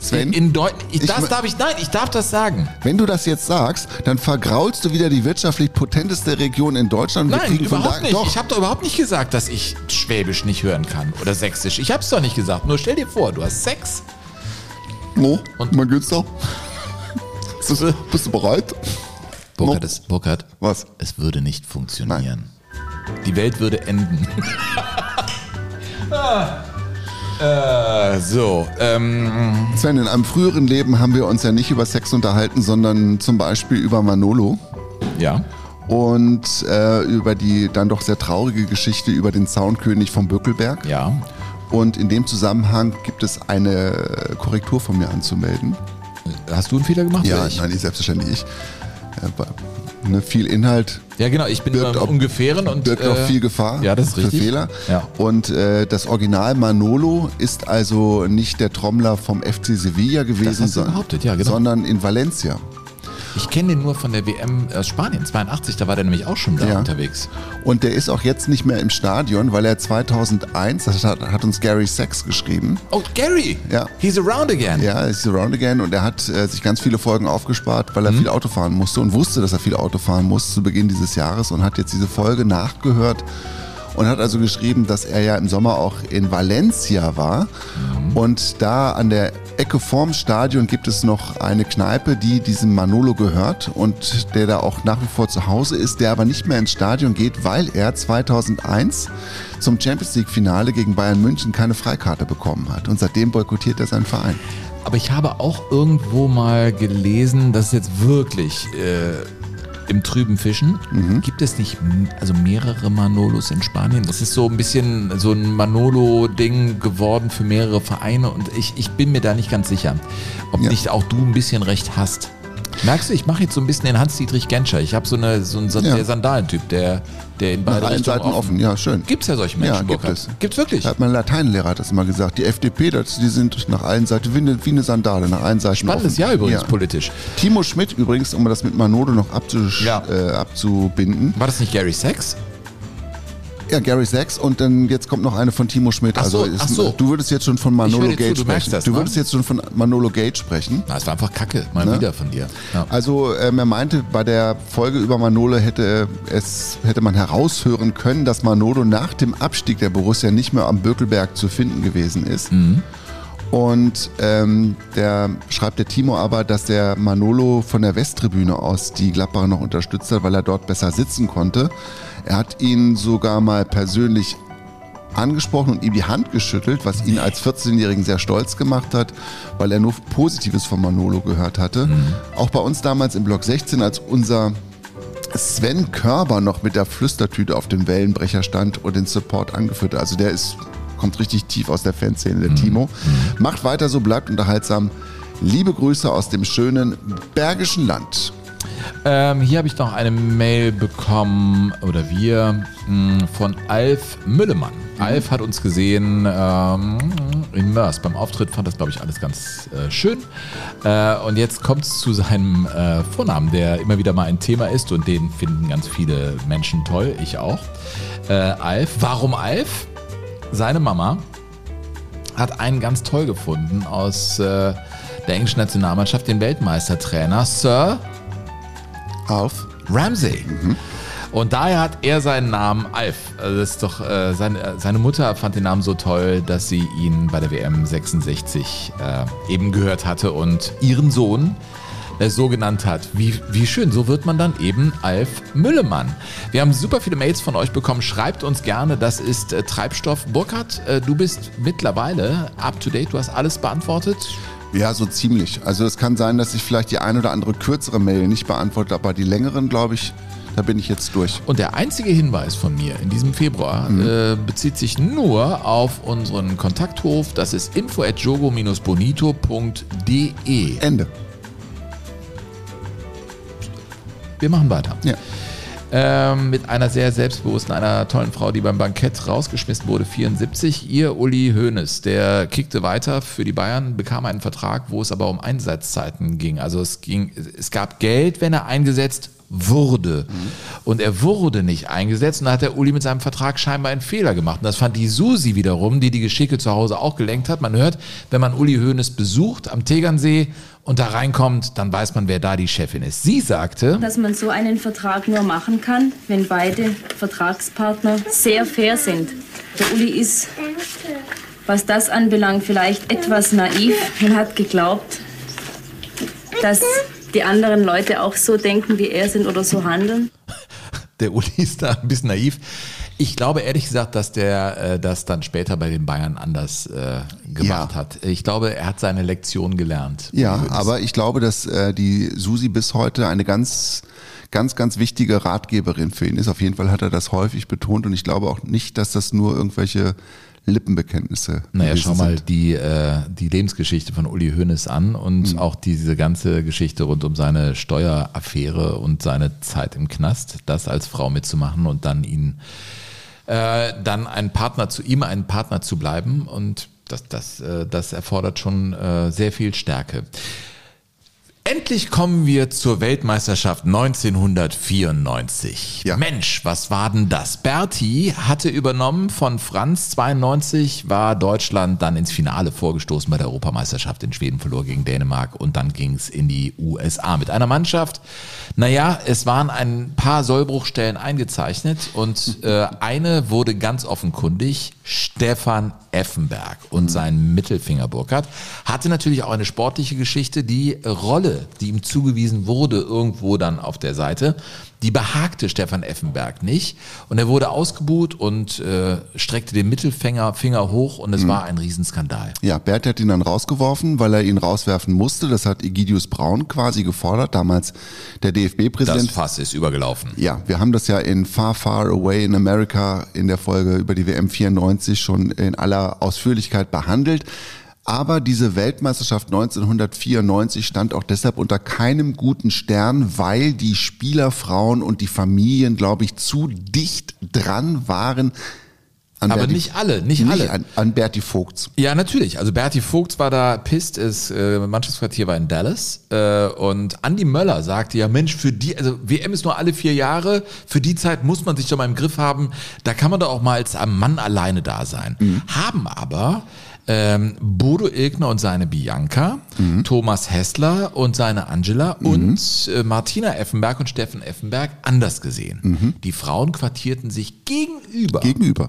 Sven, in Deu ich, das darf ich, nein, ich darf das sagen. Wenn du das jetzt sagst, dann vergraulst du wieder die wirtschaftlich potenteste Region in Deutschland. Nein, überhaupt nicht. Doch. Ich habe doch überhaupt nicht gesagt, dass ich Schwäbisch nicht hören kann oder Sächsisch. Ich habe es doch nicht gesagt. Nur stell dir vor, du hast Sex. No, und mein Günther. Bist, du- bist du bereit? Burkhard, es, Burkhard, Was? es würde nicht funktionieren. Die Welt würde enden. ah, äh, so, ähm, Sven, in einem früheren Leben haben wir uns ja nicht über Sex unterhalten, sondern zum Beispiel über Manolo. Ja. Und äh, über die dann doch sehr traurige Geschichte über den Zaunkönig vom Böckelberg. Ja. Und in dem Zusammenhang gibt es eine Korrektur von mir anzumelden. Hast du einen Fehler gemacht? Ja, nein, ich selbstverständlich ich. Aber, ne, viel Inhalt Ja, genau, ich bin birgt im Ungefähren und. birgt auch äh, viel Gefahr Ja, das ist für richtig. Fehler. Ja. Und äh, das Original Manolo ist also nicht der Trommler vom FC Sevilla gewesen, sondern- ja, genau. sondern in Valencia. Ich kenne den nur von der WM aus Spanien, 82, da war der nämlich auch schon da Ja. unterwegs. Und der ist auch jetzt nicht mehr im Stadion, weil er 2001, das hat, hat uns Gary Sachs geschrieben. Oh, Gary! Ja. He's around again. Ja, ist around again und er hat äh, sich ganz viele Folgen aufgespart, weil er Mhm. viel Auto fahren musste und wusste, dass er viel Auto fahren muss zu Beginn dieses Jahres und hat jetzt diese Folge nachgehört und hat also geschrieben, dass er ja im Sommer auch in Valencia war Mhm. und da an der Ecke vorm Stadion gibt es noch eine Kneipe, die diesem Manolo gehört und der da auch nach wie vor zu Hause ist, der aber nicht mehr ins Stadion geht, weil er 2001 zum Champions League Finale gegen Bayern München keine Freikarte bekommen hat und seitdem boykottiert er seinen Verein. Aber ich habe auch irgendwo mal gelesen, dass jetzt wirklich äh, im trüben Fischen Mhm. gibt es nicht also mehrere Manolos in Spanien. Das ist so ein bisschen so ein Manolo-Ding geworden für mehrere Vereine und ich, ich bin mir da nicht ganz sicher, ob nicht auch du ein bisschen recht hast. Merkst du, ich mache jetzt so ein bisschen den Hans-Dietrich Genscher. Ich habe so, eine, so einen Ja. der Sandalentyp, der, der in Nach beide allen Seiten offen. ja, schön. Gibt's ja solche Menschen, Ja, gibt Burkhard. es. Gibt's wirklich? Hat mein Lateinlehrer hat das immer gesagt. Die FDP, das, die sind nach allen Seiten wie eine, wie eine Sandale, nach allen Seiten Spannendes offen. Jahr übrigens politisch. Timo Schmidt übrigens, um das mit Manolo noch abzusch äh, abzubinden. War das nicht Gary Sachs? Ja, Gary Sachs und dann jetzt kommt noch eine von Timo Schmidt. Ach so, also ist, ach so. du würdest jetzt schon von Manolo Gage zu, du sprechen. das, du ne? würdest jetzt schon von Manolo Gage sprechen. Na, es war einfach Kacke, mal Ne? wieder von dir. Ja. Also ähm, er meinte, bei der Folge über Manolo hätte es hätte man heraushören können, dass Manolo nach dem Abstieg der Borussia nicht mehr am Bökelberg zu finden gewesen ist. Mhm. Und ähm, der schreibt der Timo aber, dass der Manolo von der Westtribüne aus die Gladbacher noch unterstützt hat, weil er dort besser sitzen konnte. Er hat ihn sogar mal persönlich angesprochen und ihm die Hand geschüttelt, was ihn als 14-Jährigen sehr stolz gemacht hat, weil er nur Positives von Manolo gehört hatte. Auch bei uns damals im Block 16, als unser Sven Körber noch mit der Flüstertüte auf dem Wellenbrecher stand und den Support angeführt hat. Also der ist, kommt richtig tief aus der Fanszene, der Timo. Macht weiter so, bleibt unterhaltsam. Liebe Grüße aus dem schönen Bergischen Land. Ähm, hier habe ich noch eine Mail bekommen, oder wir, mh, von Alf Müllemann. Alf hat uns gesehen ähm, in Mörs. Beim Auftritt fand das, glaube ich, alles ganz äh, schön. Äh, und jetzt kommt es zu seinem äh, Vornamen, der immer wieder mal ein Thema ist und den finden ganz viele Menschen toll, ich auch. Äh, Alf. Warum Alf? Seine Mama hat einen ganz toll gefunden aus äh, der englischen Nationalmannschaft, den Weltmeistertrainer Sir Alf Ramsey. Und daher hat er seinen Namen Alf. Also das ist doch, äh, seine, seine Mutter fand den Namen so toll, dass sie ihn bei der WM 66 äh, eben gehört hatte und ihren Sohn äh, so genannt hat. Wie, wie schön, so wird man dann eben Alf Müllemann. Wir haben super viele Mails von euch bekommen. Schreibt uns gerne, das ist äh, Treibstoff. Burkhard, äh, du bist mittlerweile up to date, du hast alles beantwortet. Ja, so ziemlich. Also es kann sein, dass ich vielleicht die ein oder andere kürzere Mail nicht beantworte, aber die längeren, glaube ich, da bin ich jetzt durch. Und der einzige Hinweis von mir in diesem Februar äh, bezieht sich nur auf unseren Kontakthof. Das ist info@jogo-bonito.de. Ende. Wir machen weiter. Ja. Ähm, mit einer sehr selbstbewussten, einer tollen Frau, die beim Bankett rausgeschmissen wurde, 74. Ihr Uli Hoeneß, der kickte weiter für die Bayern, bekam einen Vertrag, wo es aber um Einsatzzeiten ging. Also es ging, es gab Geld, wenn er eingesetzt wurde. Und er wurde nicht eingesetzt und da hat der Uli mit seinem Vertrag scheinbar einen Fehler gemacht. Und das fand die Susi wiederum, die die Geschicke zu Hause auch gelenkt hat. Man hört, wenn man Uli Hoeneß besucht am Tegernsee und da reinkommt, dann weiß man, wer da die Chefin ist. Sie sagte, dass man so einen Vertrag nur machen kann, wenn beide Vertragspartner sehr fair sind. Der Uli ist, was das anbelangt, vielleicht etwas naiv und hat geglaubt, dass die anderen Leute auch so denken, wie er sind oder so handeln. der Uli ist da ein bisschen naiv. Ich glaube ehrlich gesagt, dass der äh, das dann später bei den Bayern anders äh, gemacht Ja. hat. Ich glaube, er hat seine Lektion gelernt. Ja, aber ich glaube, dass äh, die Susi bis heute eine ganz, ganz, ganz wichtige Ratgeberin für ihn ist. Auf jeden Fall hat er das häufig betont und ich glaube auch nicht, dass das nur irgendwelche Lippenbekenntnisse Naja, schau mal sind. die, äh, die Lebensgeschichte von Uli Hoeneß an und auch diese ganze Geschichte rund um seine Steueraffäre und seine Zeit im Knast, das als Frau mitzumachen und dann ihn, äh, dann ein Partner zu ihm, ein Partner zu bleiben und das, das, äh, das erfordert schon äh, sehr viel Stärke. Endlich kommen wir zur Weltmeisterschaft 1994. Mensch, was war denn das? Berti hatte übernommen von Franz. 92 war Deutschland dann ins Finale vorgestoßen bei der Europameisterschaft in Schweden, verlor gegen Dänemark und dann ging es in die USA mit einer Mannschaft. Naja, es waren ein paar Sollbruchstellen eingezeichnet und äh, eine wurde ganz offenkundig. Stefan Effenberg und sein Mittelfinger Burkhardt hatte natürlich auch eine sportliche Geschichte. Die Rolle, die ihm zugewiesen wurde, irgendwo dann auf der Seite, die behagte Stefan Effenberg nicht. Und er wurde ausgebuht und äh, streckte den Mittelfinger Finger hoch und es Mhm. war ein Riesenskandal. Ja, Bert hat ihn dann rausgeworfen, weil er ihn rauswerfen musste. Das hat Egidius Braun quasi gefordert, damals der DFB-Präsident. Das Fass ist übergelaufen. Ja, wir haben das ja in Far, Far Away in America in der Folge über die WM 94 schon in aller Ausführlichkeit behandelt. Aber diese Weltmeisterschaft 1994 stand auch deshalb unter keinem guten Stern, weil die Spieler, Frauen und die Familien, glaube ich, zu dicht dran waren. An Aber nicht alle, nicht alle. An, an Berti Vogts. Ja, natürlich. Also Berti Vogts war da pisst, ist, äh, Mannschaftsquartier war in Dallas äh, und Andy Möller sagte ja, Mensch, für die, also WM ist nur alle vier Jahre, für die Zeit muss man sich doch mal im Griff haben, da kann man doch auch mal als Mann alleine da sein. Haben aber ähm, Bodo Ilgner und seine Bianca, Thomas Hessler und seine Angela und äh, Martina Effenberg und Steffen Effenberg anders gesehen. Die Frauen quartierten sich gegenüber. Gegenüber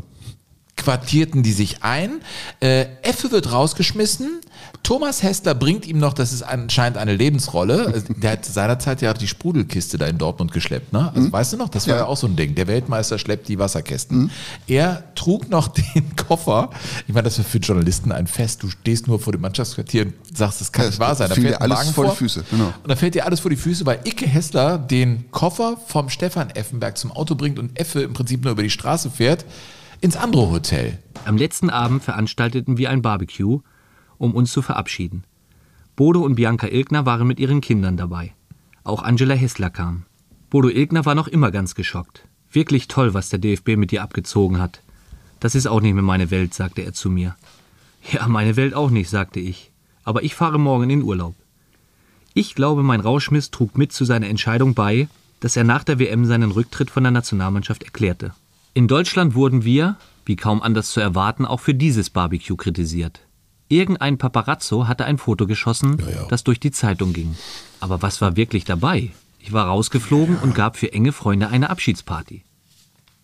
Quartierten die sich ein. Äh, Effe wird rausgeschmissen. Thomas Hessler bringt ihm noch, das ist anscheinend eine Lebensrolle. Äh, Der hat seinerzeit ja die Sprudelkiste da in Dortmund geschleppt, ne? Also weißt du noch, das war ja. auch so ein Ding. Der Weltmeister schleppt die Wasserkästen. Er trug noch den Koffer. Ich meine, das ist für Journalisten ein Fest. Du stehst nur vor dem Mannschaftsquartier und sagst, das kann nicht wahr sein. Da fährt dir alles Wagen vor die. Füße, genau. Und da fällt dir alles vor die Füße, weil Icke Hessler den Koffer vom Stefan Effenberg zum Auto bringt und Effe im Prinzip nur über die Straße fährt ins andere Hotel. Am letzten Abend veranstalteten wir ein Barbecue, um uns zu verabschieden. Bodo und Bianca Ilgner waren mit ihren Kindern dabei. Auch Angela Hessler kam. Bodo Ilgner war noch immer ganz geschockt. Wirklich toll, was der DFB mit dir abgezogen hat. Das ist auch nicht mehr meine Welt, sagte er zu mir. Ja, meine Welt auch nicht, sagte ich. Aber ich fahre morgen in Urlaub. Ich glaube, mein Rauschmiss trug mit zu seiner Entscheidung bei, dass er nach der WM seinen Rücktritt von der Nationalmannschaft erklärte. In Deutschland wurden wir, wie kaum anders zu erwarten, auch für dieses Barbecue kritisiert. Irgendein Paparazzo hatte ein Foto geschossen, das durch die Zeitung ging. Aber was war wirklich dabei? Ich war rausgeflogen und gab für enge Freunde eine Abschiedsparty.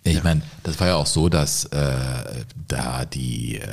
Ich meine, das war ja auch so, dass äh, da die äh,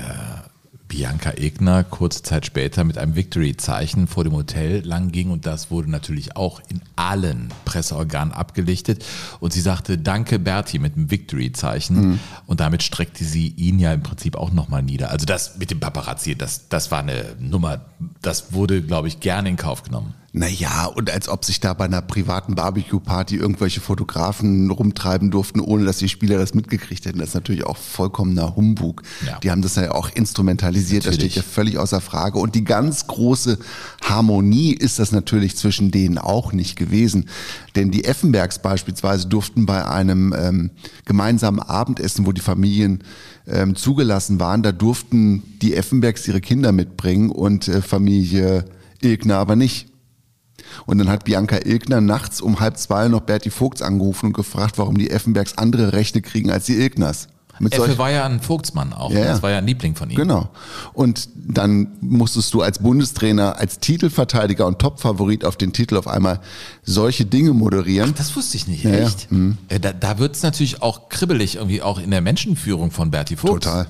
Bianca Egner kurze Zeit später mit einem Victory-Zeichen vor dem Hotel lang ging und das wurde natürlich auch in allen Presseorganen abgelichtet und sie sagte Danke Berti mit dem Victory-Zeichen Mhm. und damit streckte sie ihn ja im Prinzip auch nochmal nieder. Also das mit dem Paparazzi, das, das war eine Nummer, das wurde glaube ich gerne in Kauf genommen. Naja, und als ob sich da bei einer privaten Barbecue-Party irgendwelche Fotografen rumtreiben durften, ohne dass die Spieler das mitgekriegt hätten. Das ist natürlich auch vollkommener Humbug. Ja. Die haben das ja auch instrumentalisiert, Natürlich. das steht ja völlig außer Frage. Und die ganz große Harmonie ist das natürlich zwischen denen auch nicht gewesen. Denn die Effenbergs beispielsweise durften bei einem ähm, gemeinsamen Abendessen, wo die Familien ähm, zugelassen waren, da durften die Effenbergs ihre Kinder mitbringen und äh, Familie Ilgner aber nicht. Und dann hat Bianca Ilgner nachts um halb zwei noch Berti Vogts angerufen und gefragt, warum die Effenbergs andere Rechte kriegen als die Ilgners. Mit Effe war ja ein Vogtsmann auch. Ja, ne? ja. Das war ja ein Liebling von ihm. Genau. Und dann musstest du als Bundestrainer, als Titelverteidiger und Topfavorit auf den Titel auf einmal solche Dinge moderieren. Das wusste ich nicht, Ja, ja. echt? Mhm. Äh, Da, da wird es natürlich auch kribbelig, irgendwie auch in der Menschenführung von Berti Vogt. Total.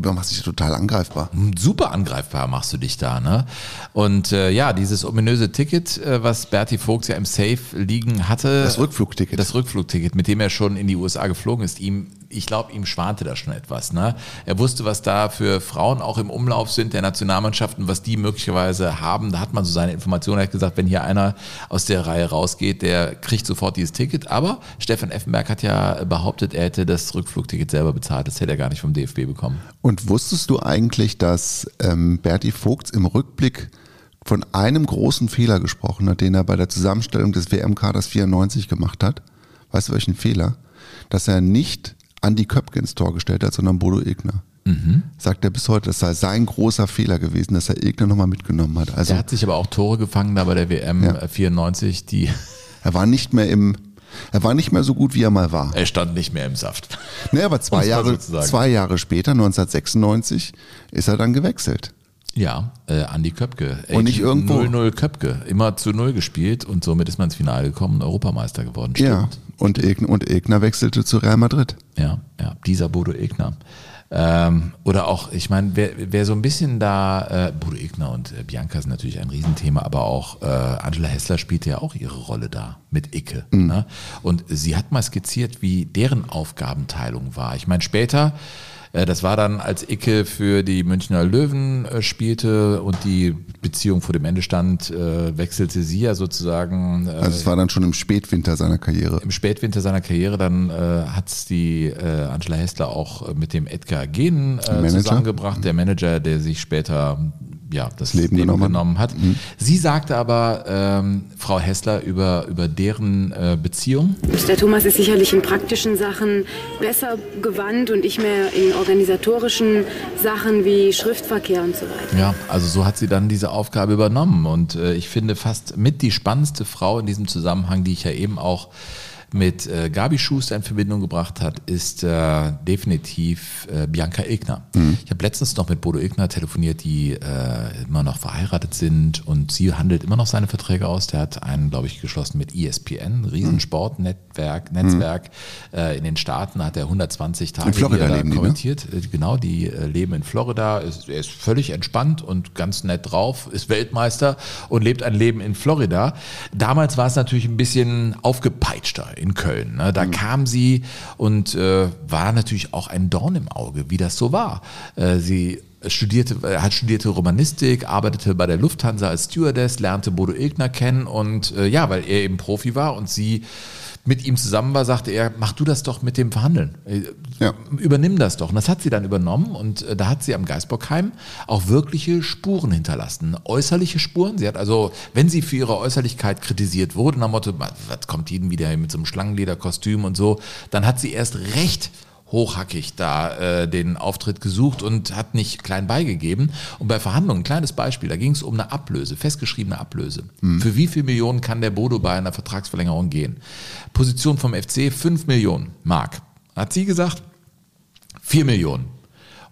Du machst dich total angreifbar. Super angreifbar machst du dich da, ne? Und äh, ja, dieses ominöse Ticket, äh, was Berti Vogt ja im Safe liegen hatte. Das Rückflugticket. Das Rückflugticket, mit dem er schon in die USA geflogen ist, ihm, ich glaube, ihm schwante da schon etwas, ne? Er wusste, was da für Frauen auch im Umlauf sind der Nationalmannschaften, was die möglicherweise haben. Da hat man so seine Informationen. Er hat gesagt, wenn hier einer aus der Reihe rausgeht, der kriegt sofort dieses Ticket. Aber Stefan Effenberg hat ja behauptet, er hätte das Rückflugticket selber bezahlt. Das hätte er gar nicht vom DFB bekommen. Und wusstest du eigentlich, dass ähm, Berti Vogts im Rückblick von einem großen Fehler gesprochen hat, den er bei der Zusammenstellung des WM-Kaders 94 gemacht hat? Weißt du welchen Fehler? Dass er nicht Andi Köpke ins Tor gestellt hat, sondern Bodo Egner. Mhm. Sagt er bis heute, das sei sein großer Fehler gewesen, dass er Egner nochmal mitgenommen hat. Also der hat sich aber auch Tore gefangen da bei der WM Ja. äh, 94, die er war nicht mehr im, er war nicht mehr so gut, wie er mal war. er stand nicht mehr im Saft. Nee, aber zwei Jahre, zwei Jahre später, 1996, ist er dann gewechselt. Ja, äh, Andi Köpke. Und nicht irgendwo. 0-0 Köpke. Immer zu Null gespielt und somit ist man ins Finale gekommen und Europameister geworden. Ja, und Egner, und Egner wechselte zu Real Madrid. Ja, ja, dieser Bodo Egner. Ähm, oder auch, ich meine, wer, wer so ein bisschen da, äh, Bodo Egner und äh, Bianca sind natürlich ein Riesenthema, aber auch äh, Angela Hessler spielte ja auch ihre Rolle da mit Icke. Ne? Und sie hat mal skizziert, wie deren Aufgabenteilung war. Ich meine, später, das war dann, als Icke für die Münchner Löwen äh, spielte und die Beziehung vor dem Ende stand, äh, wechselte sie ja sozusagen. Äh, Also es war dann schon im Spätwinter seiner Karriere. im Spätwinter seiner Karriere, dann äh, hat die äh, Angela Hessler auch äh, mit dem Edgar äh, Manager. zusammengebracht, der Manager, der sich später ja, das Leben Leben, genommen genommen, hat. Mhm. Sie sagte aber, ähm, Frau Hessler, über, über deren äh, Beziehung, Der Thomas ist sicherlich in praktischen Sachen besser gewandt und ich mehr in organisatorischen Sachen wie Schriftverkehr und so weiter. Ja, also so hat sie dann diese Aufgabe übernommen. Und äh, ich finde fast mit die spannendste Frau in diesem Zusammenhang, die ich ja eben auch mit äh, Gabi Schuster in Verbindung gebracht hat, ist äh, definitiv äh, Bianca Ilgner. Ich habe letztens noch mit Bodo Ilgner telefoniert, die äh, immer noch verheiratet sind und sie handelt immer noch seine Verträge aus. Der hat einen, glaube ich, geschlossen mit ESPN, Riesensportnetzwerk, Netzwerk äh, in den Staaten, hat er 120 Tage In Florida leben die, ne? kommentiert. Äh, Genau, die äh, leben in Florida. Ist, er ist völlig entspannt und ganz nett drauf, ist Weltmeister und lebt ein Leben in Florida. Damals war es natürlich ein bisschen aufgepeitschter in Köln. Ne? Mhm. Da kam sie und äh, war natürlich auch ein Dorn im Auge, wie das so war. Äh, sie studierte, äh, hat studierte Romanistik, arbeitete bei der Lufthansa als Stewardess, lernte Bodo Ilgner kennen und äh, ja, weil er eben Profi war und sie mit ihm zusammen war, sagte er, mach du das doch mit dem Verhandeln. Äh, Übernimm das doch. Und das hat sie dann übernommen und äh, da hat sie am Geisbockheim auch wirkliche Spuren hinterlassen. Äußerliche Spuren. Sie hat also, wenn sie für ihre Äußerlichkeit kritisiert wurde, nach dem Motto, was kommt jeden wieder mit so einem Schlangenlederkostüm und so, dann hat sie erst recht hochhackig da äh, den Auftritt gesucht und hat nicht klein beigegeben. Und bei Verhandlungen, ein kleines Beispiel, da ging es um eine Ablöse, festgeschriebene Ablöse. Für wie viel Millionen kann der Bodo bei einer Vertragsverlängerung gehen? Position vom FC 5 Millionen Mark. Hat sie gesagt, 4 Millionen.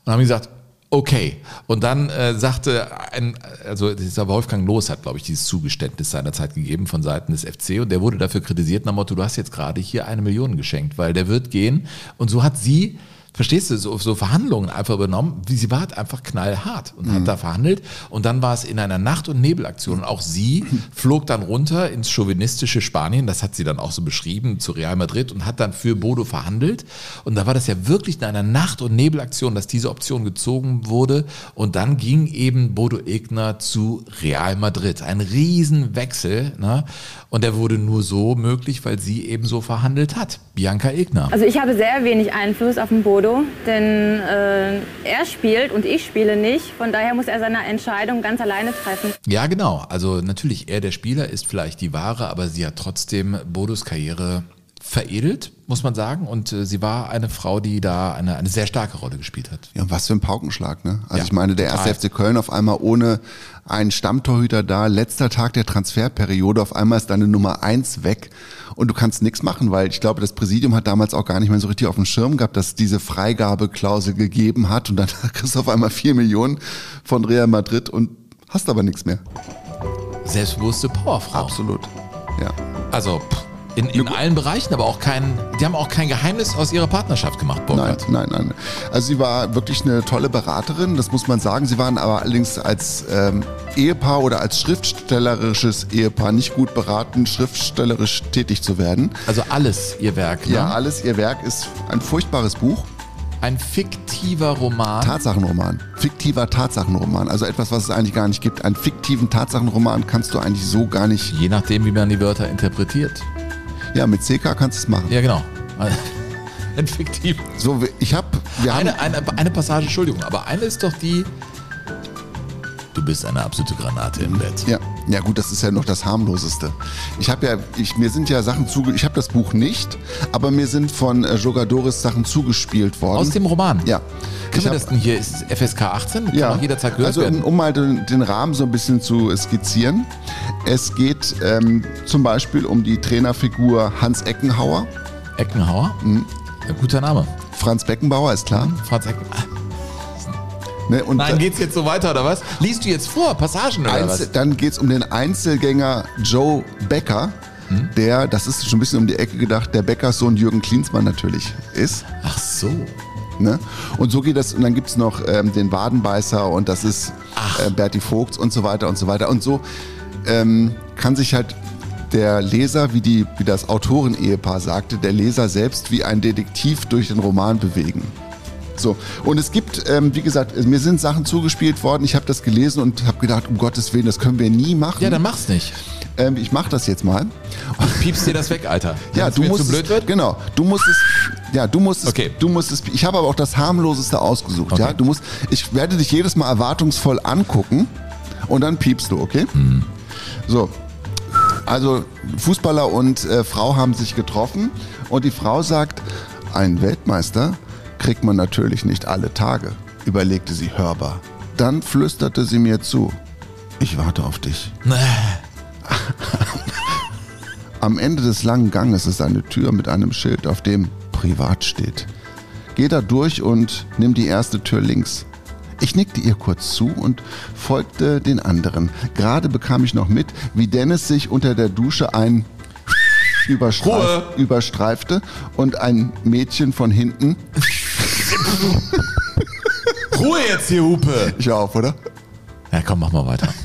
Und haben gesagt, okay. Und dann äh, sagte ein, also dieser Wolfgang Loos hat, glaube ich, dieses Zugeständnis seinerzeit gegeben von Seiten des FC und der wurde dafür kritisiert nach dem Motto, du hast jetzt gerade hier eine Million geschenkt, weil der wird gehen. Und so hat sie verstehst du, so, so Verhandlungen einfach übernommen. Wie Sie war halt einfach knallhart und hat da verhandelt. Und dann war es in einer Nacht- und Nebelaktion. Und auch sie flog dann runter ins chauvinistische Spanien. Das hat sie dann auch so beschrieben zu Real Madrid und hat dann für Bodo verhandelt. Und da war das ja wirklich in einer Nacht- und Nebelaktion, dass diese Option gezogen wurde. Und dann ging eben Bodo Egner zu Real Madrid. Ein Riesenwechsel. Ne? Und der wurde nur so möglich, weil sie eben so verhandelt hat. Bianca Egner. Also ich habe sehr wenig Einfluss auf den Bodo, denn äh, er spielt und ich spiele nicht. Von daher muss er seine Entscheidung ganz alleine treffen. Ja, genau. Also natürlich, er der Spieler ist vielleicht die Ware, aber sie hat trotzdem Bodos Karriere veredelt, muss man sagen. Und äh, sie war eine Frau, die da eine, eine sehr starke Rolle gespielt hat. Ja, was für ein Paukenschlag, ne? Also Ja, ich meine, der erste FC Köln auf einmal ohne einen Stammtorhüter da, letzter Tag der Transferperiode, auf einmal ist deine Nummer eins weg und du kannst nichts machen, weil ich glaube, das Präsidium hat damals auch gar nicht mehr so richtig auf dem Schirm gehabt, dass es diese Freigabeklausel gegeben hat und dann kriegst du auf einmal vier Millionen von Real Madrid und hast aber nichts mehr. Selbstbewusste Powerfrau. Absolut, ja. Also pff, in, in allen Bereichen, aber auch kein, die haben auch kein Geheimnis aus ihrer Partnerschaft gemacht, Burkhard. Nein, nein, nein. Also sie war wirklich eine tolle Beraterin, das muss man sagen. Sie waren aber allerdings als ähm, Ehepaar oder als schriftstellerisches Ehepaar nicht gut beraten, schriftstellerisch tätig zu werden. Also alles ihr Werk, ne? Ja, alles ihr Werk ist ein furchtbares Buch. Ein fiktiver Roman. Tatsachenroman. Fiktiver Tatsachenroman. Also etwas, was es eigentlich gar nicht gibt. Einen fiktiven Tatsachenroman kannst du eigentlich so gar nicht. Je nachdem, wie man die Wörter interpretiert. Ja, mit CK kannst du es machen. Ja, genau. Ein fiktiv. So, ich habe. Eine, eine, eine Passage, Entschuldigung, aber eine ist doch die. Du bist eine absolute Granate im Bett. Ja, ja gut, das ist ja noch das harmloseste. Ich habe ja, ich, mir sind ja Sachen zuge, ich habe das Buch nicht, aber mir sind von äh, Jogadores Sachen zugespielt worden. Aus dem Roman? Ja. Können wir das denn hier? Ist FSK 18? Kann ja, jederzeit gehört also werden. um mal den, den Rahmen so ein bisschen zu skizzieren. Es geht ähm, zum Beispiel um die Trainerfigur Hans Eckenhauer. Eckenhauer? Mhm. Ja, guter Name. Franz Beckenbauer, ist klar. Franz Eckenhauer. Ne, und Nein, geht's jetzt so weiter oder was? Liest du jetzt vor, Passagen oder Einzel, was? dann geht es um den Einzelgänger Joe Becker, Hm? der, das ist schon ein bisschen um die Ecke gedacht, der Bäckerssohn Jürgen Klinsmann natürlich ist. Ach so. Ne? Und so geht das, und dann gibt es noch ähm, den Wadenbeißer und das ist äh, Berti Vogts und so weiter und so weiter. Und so ähm, kann sich halt der Leser, wie, die, wie das Autoren-Ehepaar sagte, der Leser selbst wie ein Detektiv durch den Roman bewegen. So, und es gibt, ähm, wie gesagt, mir sind Sachen zugespielt worden, ich habe das gelesen und habe gedacht, um Gottes Willen, das können wir nie machen. Ja, dann mach's nicht. Ähm, ich mache das jetzt mal. Piepst dir das weg, Alter. Ja, Wenn's du musst zu blöd wird? genau. Du musst es, ja, du musst es, du musst es. Ich habe aber auch das harmloseste ausgesucht. Ja, du musst. Ich werde dich jedes Mal erwartungsvoll angucken und dann piepst du, okay? Mhm. So. Also Fußballer und äh, Frau haben sich getroffen und die Frau sagt, einen Weltmeister kriegt man natürlich nicht alle Tage, überlegte sie hörbar. Dann flüsterte sie mir zu, ich warte auf dich. Am Ende des langen Ganges ist eine Tür mit einem Schild, auf dem Privat steht. Geh da durch und nimm die erste Tür links. Ich nickte ihr kurz zu und folgte den anderen. Gerade bekam ich noch mit, wie Dennis sich unter der Dusche ein überstreif überstreifte und ein Mädchen von hinten. Ruhe jetzt hier, Hupe! Ich auf, oder? Ja, komm, mach mal weiter.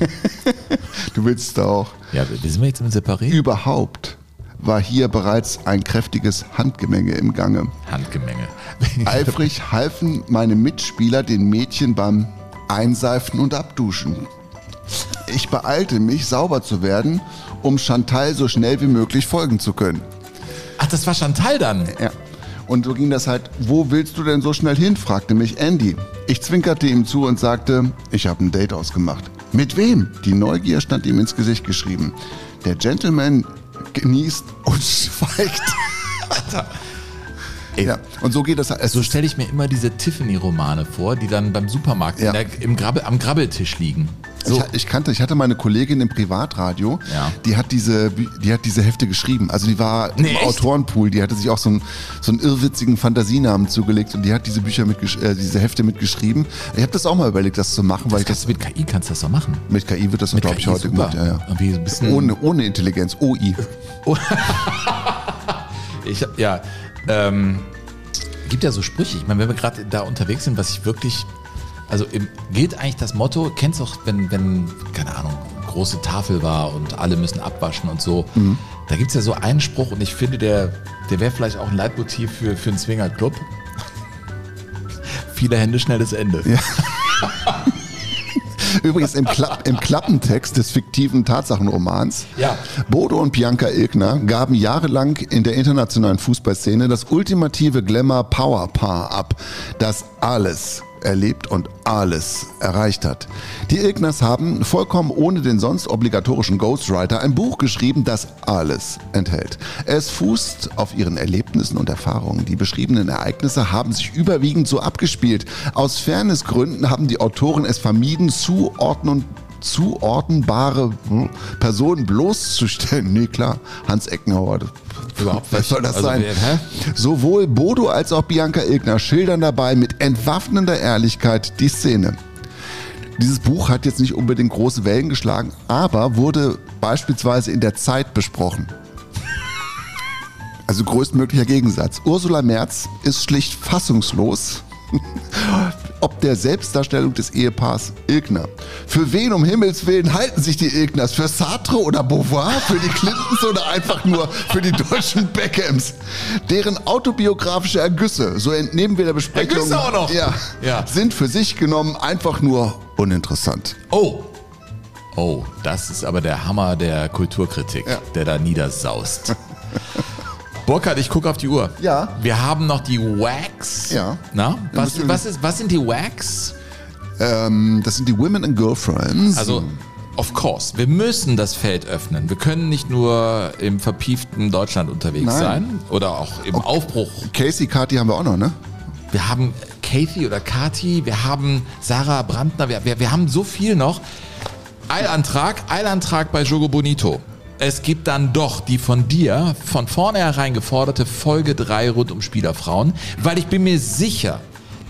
Du willst auch. Ja, wir sind jetzt im Separé? Überhaupt war hier bereits ein kräftiges Handgemenge im Gange. Handgemenge. Eifrig halfen meine Mitspieler den Mädchen beim Einseifen und Abduschen. Ich beeilte mich, sauber zu werden, um Chantal so schnell wie möglich folgen zu können. Ach, das war Chantal dann? Ja. Und so ging das halt, wo willst du denn so schnell hin? fragte mich Andy. Ich zwinkerte ihm zu und sagte, ich habe ein Date ausgemacht. Mit wem? Die Neugier stand ihm ins Gesicht geschrieben. Der Gentleman genießt und schweigt. Ja, und so geht das halt. So stelle ich mir immer diese Tiffany-Romane vor, die dann beim Supermarkt in der, im Grabbel, am Grabbeltisch liegen. Ich, ich kannte, ich hatte meine Kollegin im Privatradio, Ja. die hat diese, die hat diese Hefte geschrieben. Also die war Nee, im echt? Autorenpool, die hatte sich auch so einen, so einen irrwitzigen Fantasienamen zugelegt und die hat diese Bücher mit, äh, diese Hefte mitgeschrieben. Ich habe das auch mal überlegt, das zu machen, weil ich das mit KI kannst du das doch machen. Mit KI wird das, glaube ich, heute super. gemacht. Ja, ja. So ohne, ohne Intelligenz, OI. Ich hab, ja, ähm, gibt ja so Sprüche. Ich meine, wenn wir gerade da unterwegs sind, was ich wirklich, also im, gilt eigentlich das Motto, kennst du auch, wenn, wenn, keine Ahnung, große Tafel war und alle müssen abwaschen und so. Mhm. Da gibt es ja so einen Spruch und ich finde, der, der wäre vielleicht auch ein Leitmotiv für, für einen Swingerclub. Viele Hände, schnelles Ende. Übrigens im, Kla im Klappentext des fiktiven Tatsachenromans. Ja. Bodo und Bianca Ilgner gaben jahrelang in der internationalen Fußballszene das ultimative Glamour-Power-Paar ab, das alles erlebt und alles erreicht hat. Die Ilgners haben vollkommen ohne den sonst obligatorischen Ghostwriter ein Buch geschrieben, das alles enthält. Es fußt auf ihren Erlebnissen und Erfahrungen. Die beschriebenen Ereignisse haben sich überwiegend so abgespielt. Aus Fairnessgründen haben die Autoren es vermieden, zuordnen zuordnenbare hm, Personen bloßzustellen. Nee, klar, Hans Eckenhauer. Überhaupt Was soll das Also sein? wer-? Sowohl Bodo als auch Bianca Ilgner schildern dabei mit entwaffnender Ehrlichkeit die Szene. Dieses Buch hat jetzt nicht unbedingt große Wellen geschlagen, aber wurde beispielsweise in der Zeit besprochen. Also größtmöglicher Gegensatz. Ursula Merz ist schlicht fassungslos, ob der Selbstdarstellung des Ehepaars Ilgner. Für wen um Himmels Willen halten sich die Ilgners? Für Sartre oder Beauvoir? Für die Clintons oder einfach nur für die deutschen Beckhams? Deren autobiografische Ergüsse, so entnehmen wir der Besprechung, Ergüsse auch noch? Ja, Ja. sind für sich genommen einfach nur uninteressant. Oh. Oh, das ist aber der Hammer der Kulturkritik, der da niedersaust. Burkhard, ich gucke auf die Uhr. Ja. Wir haben noch die Wax. Ja. Na, was, was, ist, was sind die Wax? Ähm, das sind die Women and Girlfriends. Also, of course, wir müssen das Feld öffnen. Wir können nicht nur im verpieften Deutschland unterwegs Nein. sein oder auch im Aufbruch. Casey, Kati haben wir auch noch, ne? Wir haben Kathy oder Kati, wir haben Sarah Brandner, wir, wir, wir haben so viel noch. Eilantrag, Eilantrag bei Jogo Bonito. Es gibt dann doch die von dir von vornherein geforderte Folge 3 rund um Spielerfrauen, weil ich bin mir sicher,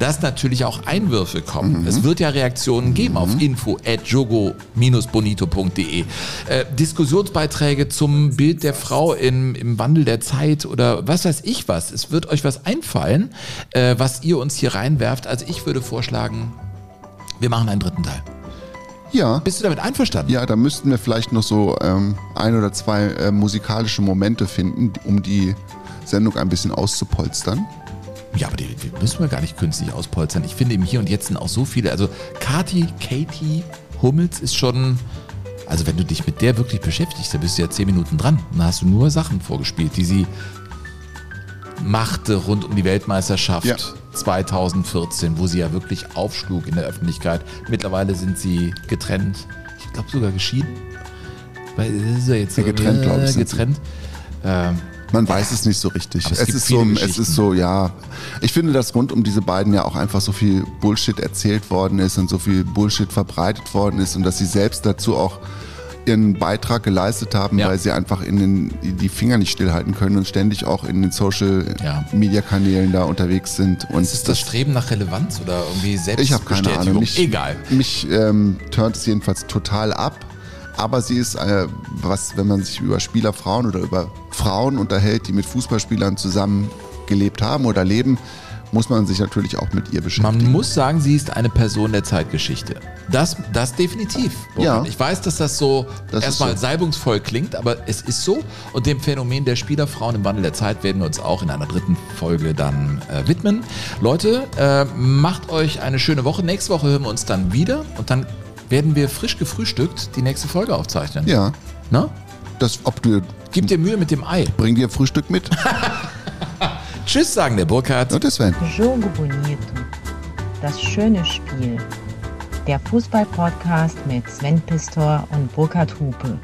dass natürlich auch Einwürfe kommen. Es wird ja Reaktionen geben auf info at jogo-bonito.de. Äh, Diskussionsbeiträge zum Bild der Frau im, im Wandel der Zeit oder was weiß ich was. Es wird euch was einfallen, äh, was ihr uns hier reinwerft. Also ich würde vorschlagen, wir machen einen dritten Teil. Ja. Bist du damit einverstanden? Ja, da müssten wir vielleicht noch so ähm, ein oder zwei äh, musikalische Momente finden, um die Sendung ein bisschen auszupolstern. Ja, aber die, die müssen wir gar nicht künstlich auspolstern. Ich finde im Hier und Jetzt sind auch so viele. Also Kati, Katie, Hummels ist schon. Also wenn du dich mit der wirklich beschäftigst, dann bist du ja zehn Minuten dran. Und dann hast du nur Sachen vorgespielt, die sie machte rund um die Weltmeisterschaft Ja. 2014, wo sie ja wirklich aufschlug in der Öffentlichkeit. Mittlerweile sind sie getrennt. Ich glaube sogar geschieden. Weil es ist ja jetzt Ja, getrennt, glaub ich, sind sie. Getrennt. Ähm, Man weiß es nicht so richtig. Es Es, ist so, es ist so, ja. Ich finde, dass rund um diese beiden ja auch einfach so viel Bullshit erzählt worden ist und so viel Bullshit verbreitet worden ist und dass sie selbst dazu auch ihren Beitrag geleistet haben, weil sie einfach in den, die Finger nicht stillhalten können und ständig auch in den Social Media Kanälen da unterwegs sind. Und ist es das Streben nach Relevanz oder irgendwie ich habe keine Selbstbestätigung? Ahnung. Mich, Egal. Mich ähm, turnt es jedenfalls total ab. Aber sie ist, äh, was, wenn man sich über Spielerfrauen oder über Frauen unterhält, die mit Fußballspielern zusammen gelebt haben oder leben, muss man sich natürlich auch mit ihr beschäftigen. Man muss sagen, sie ist eine Person der Zeitgeschichte. Das, das definitiv. Ja. Ich weiß, dass das so Das erstmal so. salbungsvoll klingt, aber es ist so. Und dem Phänomen der Spielerfrauen im Wandel der Zeit werden wir uns auch in einer dritten Folge dann äh, widmen. Leute, äh, macht euch eine schöne Woche. Nächste Woche hören wir uns dann wieder und dann werden wir frisch gefrühstückt die nächste Folge aufzeichnen. Ja. Na? Das, ob du. Gib dir Mühe mit dem Ei. Bring dir Frühstück mit. Tschüss, sagen der Burkhard. Und der Sven. Jogo Bonito. Das schöne Spiel. Der Fußball-Podcast mit Sven Pistor und Burkhard Hupe.